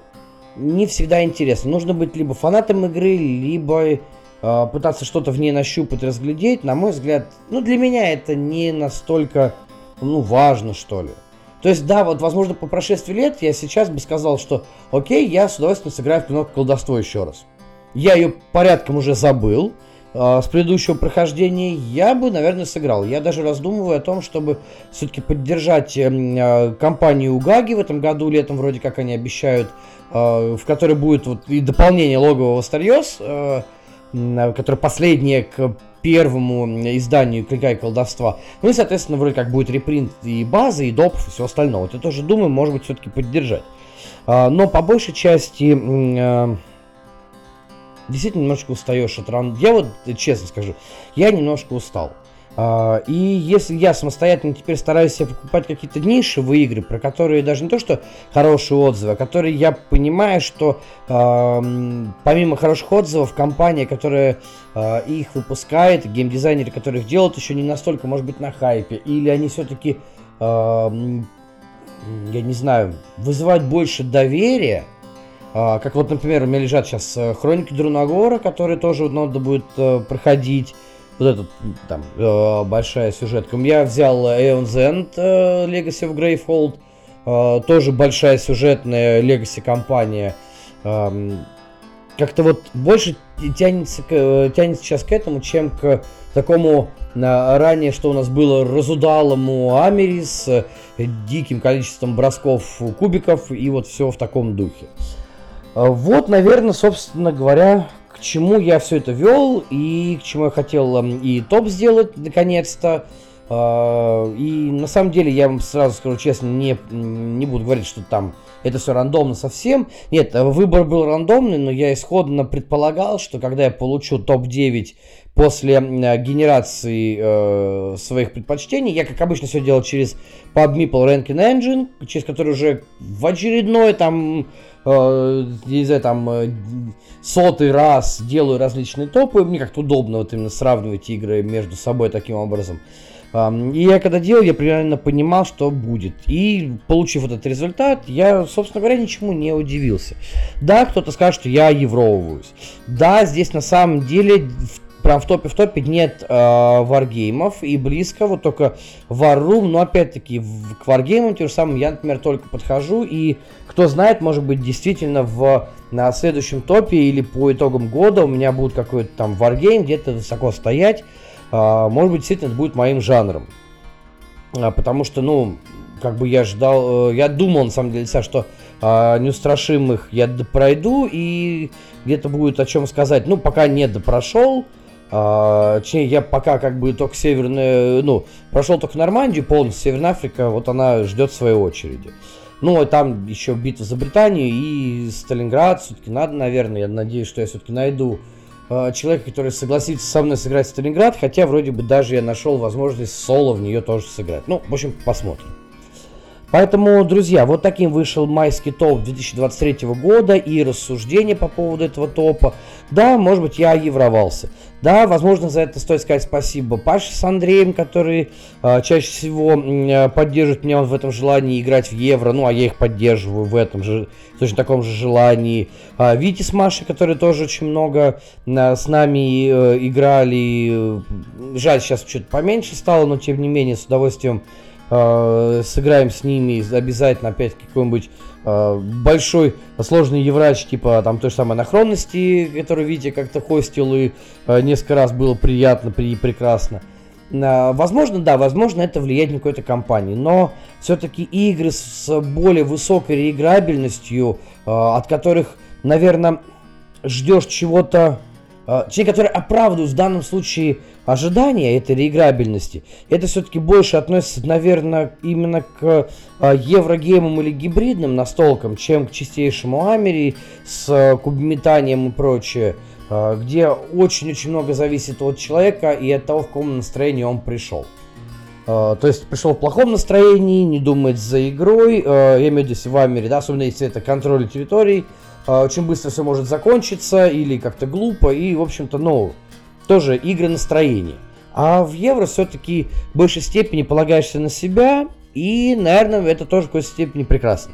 не всегда интересно. Нужно быть либо фанатом игры, либо э, пытаться что-то в ней нащупать, разглядеть. На мой взгляд, ну для меня это не настолько, ну важно что ли. То есть, да, вот, возможно, по прошествии лет я сейчас бы сказал, что окей, я с удовольствием сыграю в кино колдовство еще раз. Я ее порядком уже забыл, с предыдущего прохождения, я бы, наверное, сыграл. Я даже раздумываю о том, чтобы все-таки поддержать э, компанию Угаги в этом году, летом вроде как они обещают, э, в которой будет вот и дополнение логового Старьез, э, которое последнее к первому изданию Клинка и колдовства. Ну и, соответственно, вроде как будет репринт и базы, и доп, и все остальное. Вот я тоже думаю, может быть, все-таки поддержать. Но по большей части... Действительно немножко устаешь от ран. Я вот честно скажу, я немножко устал. Uh, и если я самостоятельно теперь стараюсь себе покупать какие-то нишевые игры, про которые даже не то, что хорошие отзывы, а которые я понимаю, что uh, помимо хороших отзывов, компания, которая uh, их выпускает, геймдизайнеры, которые их делают, еще не настолько, может быть, на хайпе, или они все-таки, я не знаю, вызывают больше доверия, а, как вот, например, у меня лежат сейчас э, хроники Друнагора, которые тоже надо будет э, проходить. Вот этот там э, большая сюжетка. Я взял Aeon's End Legacy of Greyfold. Тоже большая сюжетная Legacy компания. Как-то вот больше тянется, тянется сейчас к этому, чем к такому ранее, что у нас было разудалому Америс, диким количеством бросков кубиков и вот все в таком духе. А, вот, наверное, собственно говоря, к чему я все это вел и к чему я хотел эм, и топ сделать наконец-то. А, и на самом деле, я вам сразу скажу честно, не, не буду говорить, что там это все рандомно совсем. Нет, выбор был рандомный, но я исходно предполагал, что когда я получу топ-9 после генерации э, своих предпочтений, я, как обычно, все делал через PubMeeple Ranking Engine, через который уже в очередной там э, не знаю, там, э, сотый раз делаю различные топы, мне как-то удобно вот именно сравнивать игры между собой таким образом. И я когда делал, я примерно понимал, что будет. И получив этот результат, я, собственно говоря, ничему не удивился. Да, кто-то скажет, что я евровываюсь. Да, здесь на самом деле прям в топе в топе нет э, варгеймов и близко, вот только War но опять-таки в, к варгеймам тем же самым я, например, только подхожу, и кто знает, может быть, действительно в, на следующем топе или по итогам года у меня будет какой-то там варгейм где-то высоко стоять, а, может быть, действительно это будет моим жанром. А, потому что, ну, как бы я ждал, э, я думал, на самом деле, что а, неустрашимых я пройду, и где-то будет о чем сказать. Ну, пока не допрошел, а, я пока как бы только северная, ну, прошел только Нормандию, полностью Северная Африка, вот она ждет своей очереди. Ну, и там еще битва за Британию и Сталинград, все-таки надо, наверное, я надеюсь, что я все-таки найду Э, человека, который согласится со мной сыграть Сталинград, хотя вроде бы даже я нашел возможность соло в нее тоже сыграть. Ну, в общем, посмотрим. Поэтому, друзья, вот таким вышел майский топ 2023 года и рассуждения по поводу этого топа. Да, может быть, я евровался. Да, возможно, за это стоит сказать спасибо Паше с Андреем, которые э, чаще всего э, поддерживают меня в этом желании играть в евро. Ну, а я их поддерживаю в этом же, точно таком же желании. Э, Вити с Машей, которые тоже очень много э, с нами э, играли. Жаль, сейчас что-то поменьше стало, но тем не менее, с удовольствием сыграем с ними обязательно опять какой-нибудь э, большой сложный еврач, типа там той же самой анахронности, который Витя как-то хостил и э, несколько раз было приятно и прекрасно. Э, возможно, да, возможно, это влияет на какой-то компании, но все-таки игры с более высокой реиграбельностью, э, от которых, наверное, ждешь чего-то, э, точнее, которые оправдывают в данном случае ожидания этой реиграбельности, это все-таки больше относится, наверное, именно к э, еврогеймам или гибридным настолкам, чем к чистейшему Амери с э, кубометанием и прочее, где очень-очень много зависит от человека и от того, в каком настроении он пришел. То есть пришел в плохом настроении, не думает за игрой, я имею в виду в Америке, да, особенно если это контроль территорий, очень быстро все может закончиться или как-то глупо, и, в общем-то, ну, тоже игры настроения. А в евро все-таки в большей степени полагаешься на себя, и, наверное, это тоже в какой-то степени прекрасно.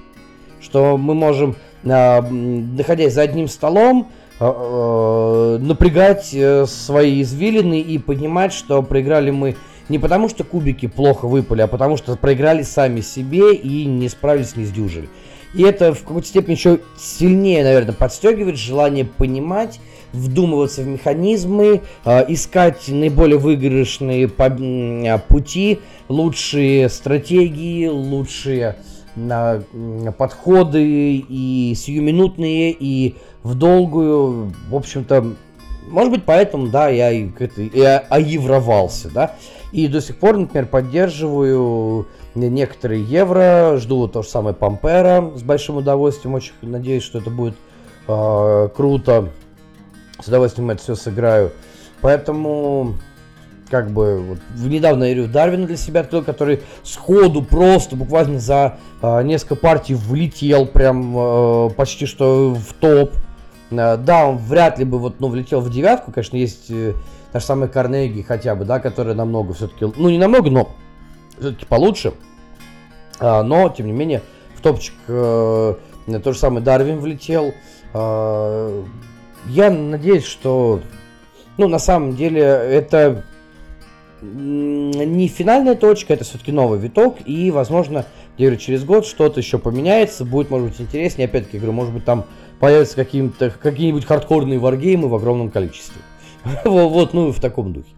Что мы можем, а, находясь за одним столом, а, а, напрягать э, свои извилины и понимать, что проиграли мы не потому, что кубики плохо выпали, а потому что проиграли сами себе и не справились, не сдюжили. И это в какой-то степени еще сильнее, наверное, подстегивает желание понимать, вдумываться в механизмы, э, искать наиболее выигрышные а, пути, лучшие стратегии, лучшие а, подходы и сиюминутные, и в долгую. В общем-то, может быть, поэтому, да, я и, я оевровался, да. И до сих пор, например, поддерживаю некоторые евро, жду то же самое Пампера с большим удовольствием, очень надеюсь, что это будет э, круто. С удовольствием это все сыграю. Поэтому, как бы, вот, недавно говорю, Дарвина для себя открыл, который сходу просто, буквально за э, несколько партий влетел прям э, почти что в топ. Э, да, он вряд ли бы вот, ну, влетел в девятку, конечно, есть э, та же самая Карнеги хотя бы, да, которая намного все-таки, ну, не намного, но все-таки получше. А, но, тем не менее, в топчик э, то же самое Дарвин влетел. Э, я надеюсь, что, ну, на самом деле, это не финальная точка, это все-таки новый виток, и, возможно, говорю, через год что-то еще поменяется, будет, может быть, интереснее. Опять-таки, говорю, может быть, там появятся какие-нибудь хардкорные варгеймы в огромном количестве. вот, ну, в таком духе.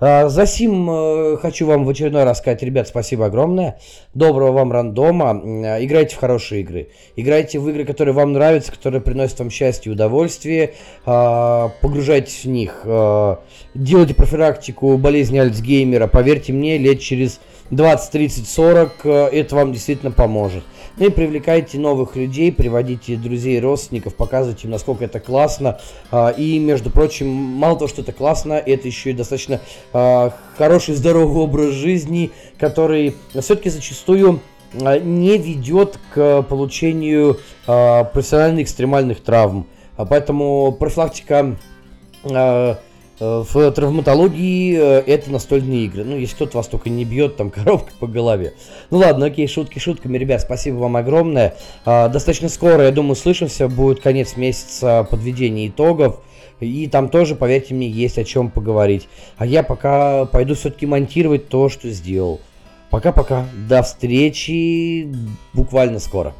А, за сим э, хочу вам в очередной раз сказать, ребят, спасибо огромное. Доброго вам рандома. Э, играйте в хорошие игры. Играйте в игры, которые вам нравятся, которые приносят вам счастье и удовольствие. А, погружайтесь в них. А, делайте профилактику болезни Альцгеймера. Поверьте мне, лет через 20, 30, 40 это вам действительно поможет. И привлекайте новых людей, приводите друзей, родственников, показывайте им, насколько это классно. А, и, между прочим, мало того, что это классно, это еще и достаточно а, хороший, здоровый образ жизни, который все-таки зачастую а, не ведет к получению профессиональных экстремальных травм. Поэтому профилактика в травматологии э, это настольные игры. Ну, если кто-то вас только не бьет, там, коробка по голове. Ну ладно, окей, шутки шутками. Ребят, спасибо вам огромное. Достаточно скоро, я думаю, слышимся. Будет конец месяца подведения итогов. И там тоже, поверьте мне, есть о чем поговорить. А я пока пойду все-таки монтировать то, что сделал. Пока-пока. До встречи буквально скоро.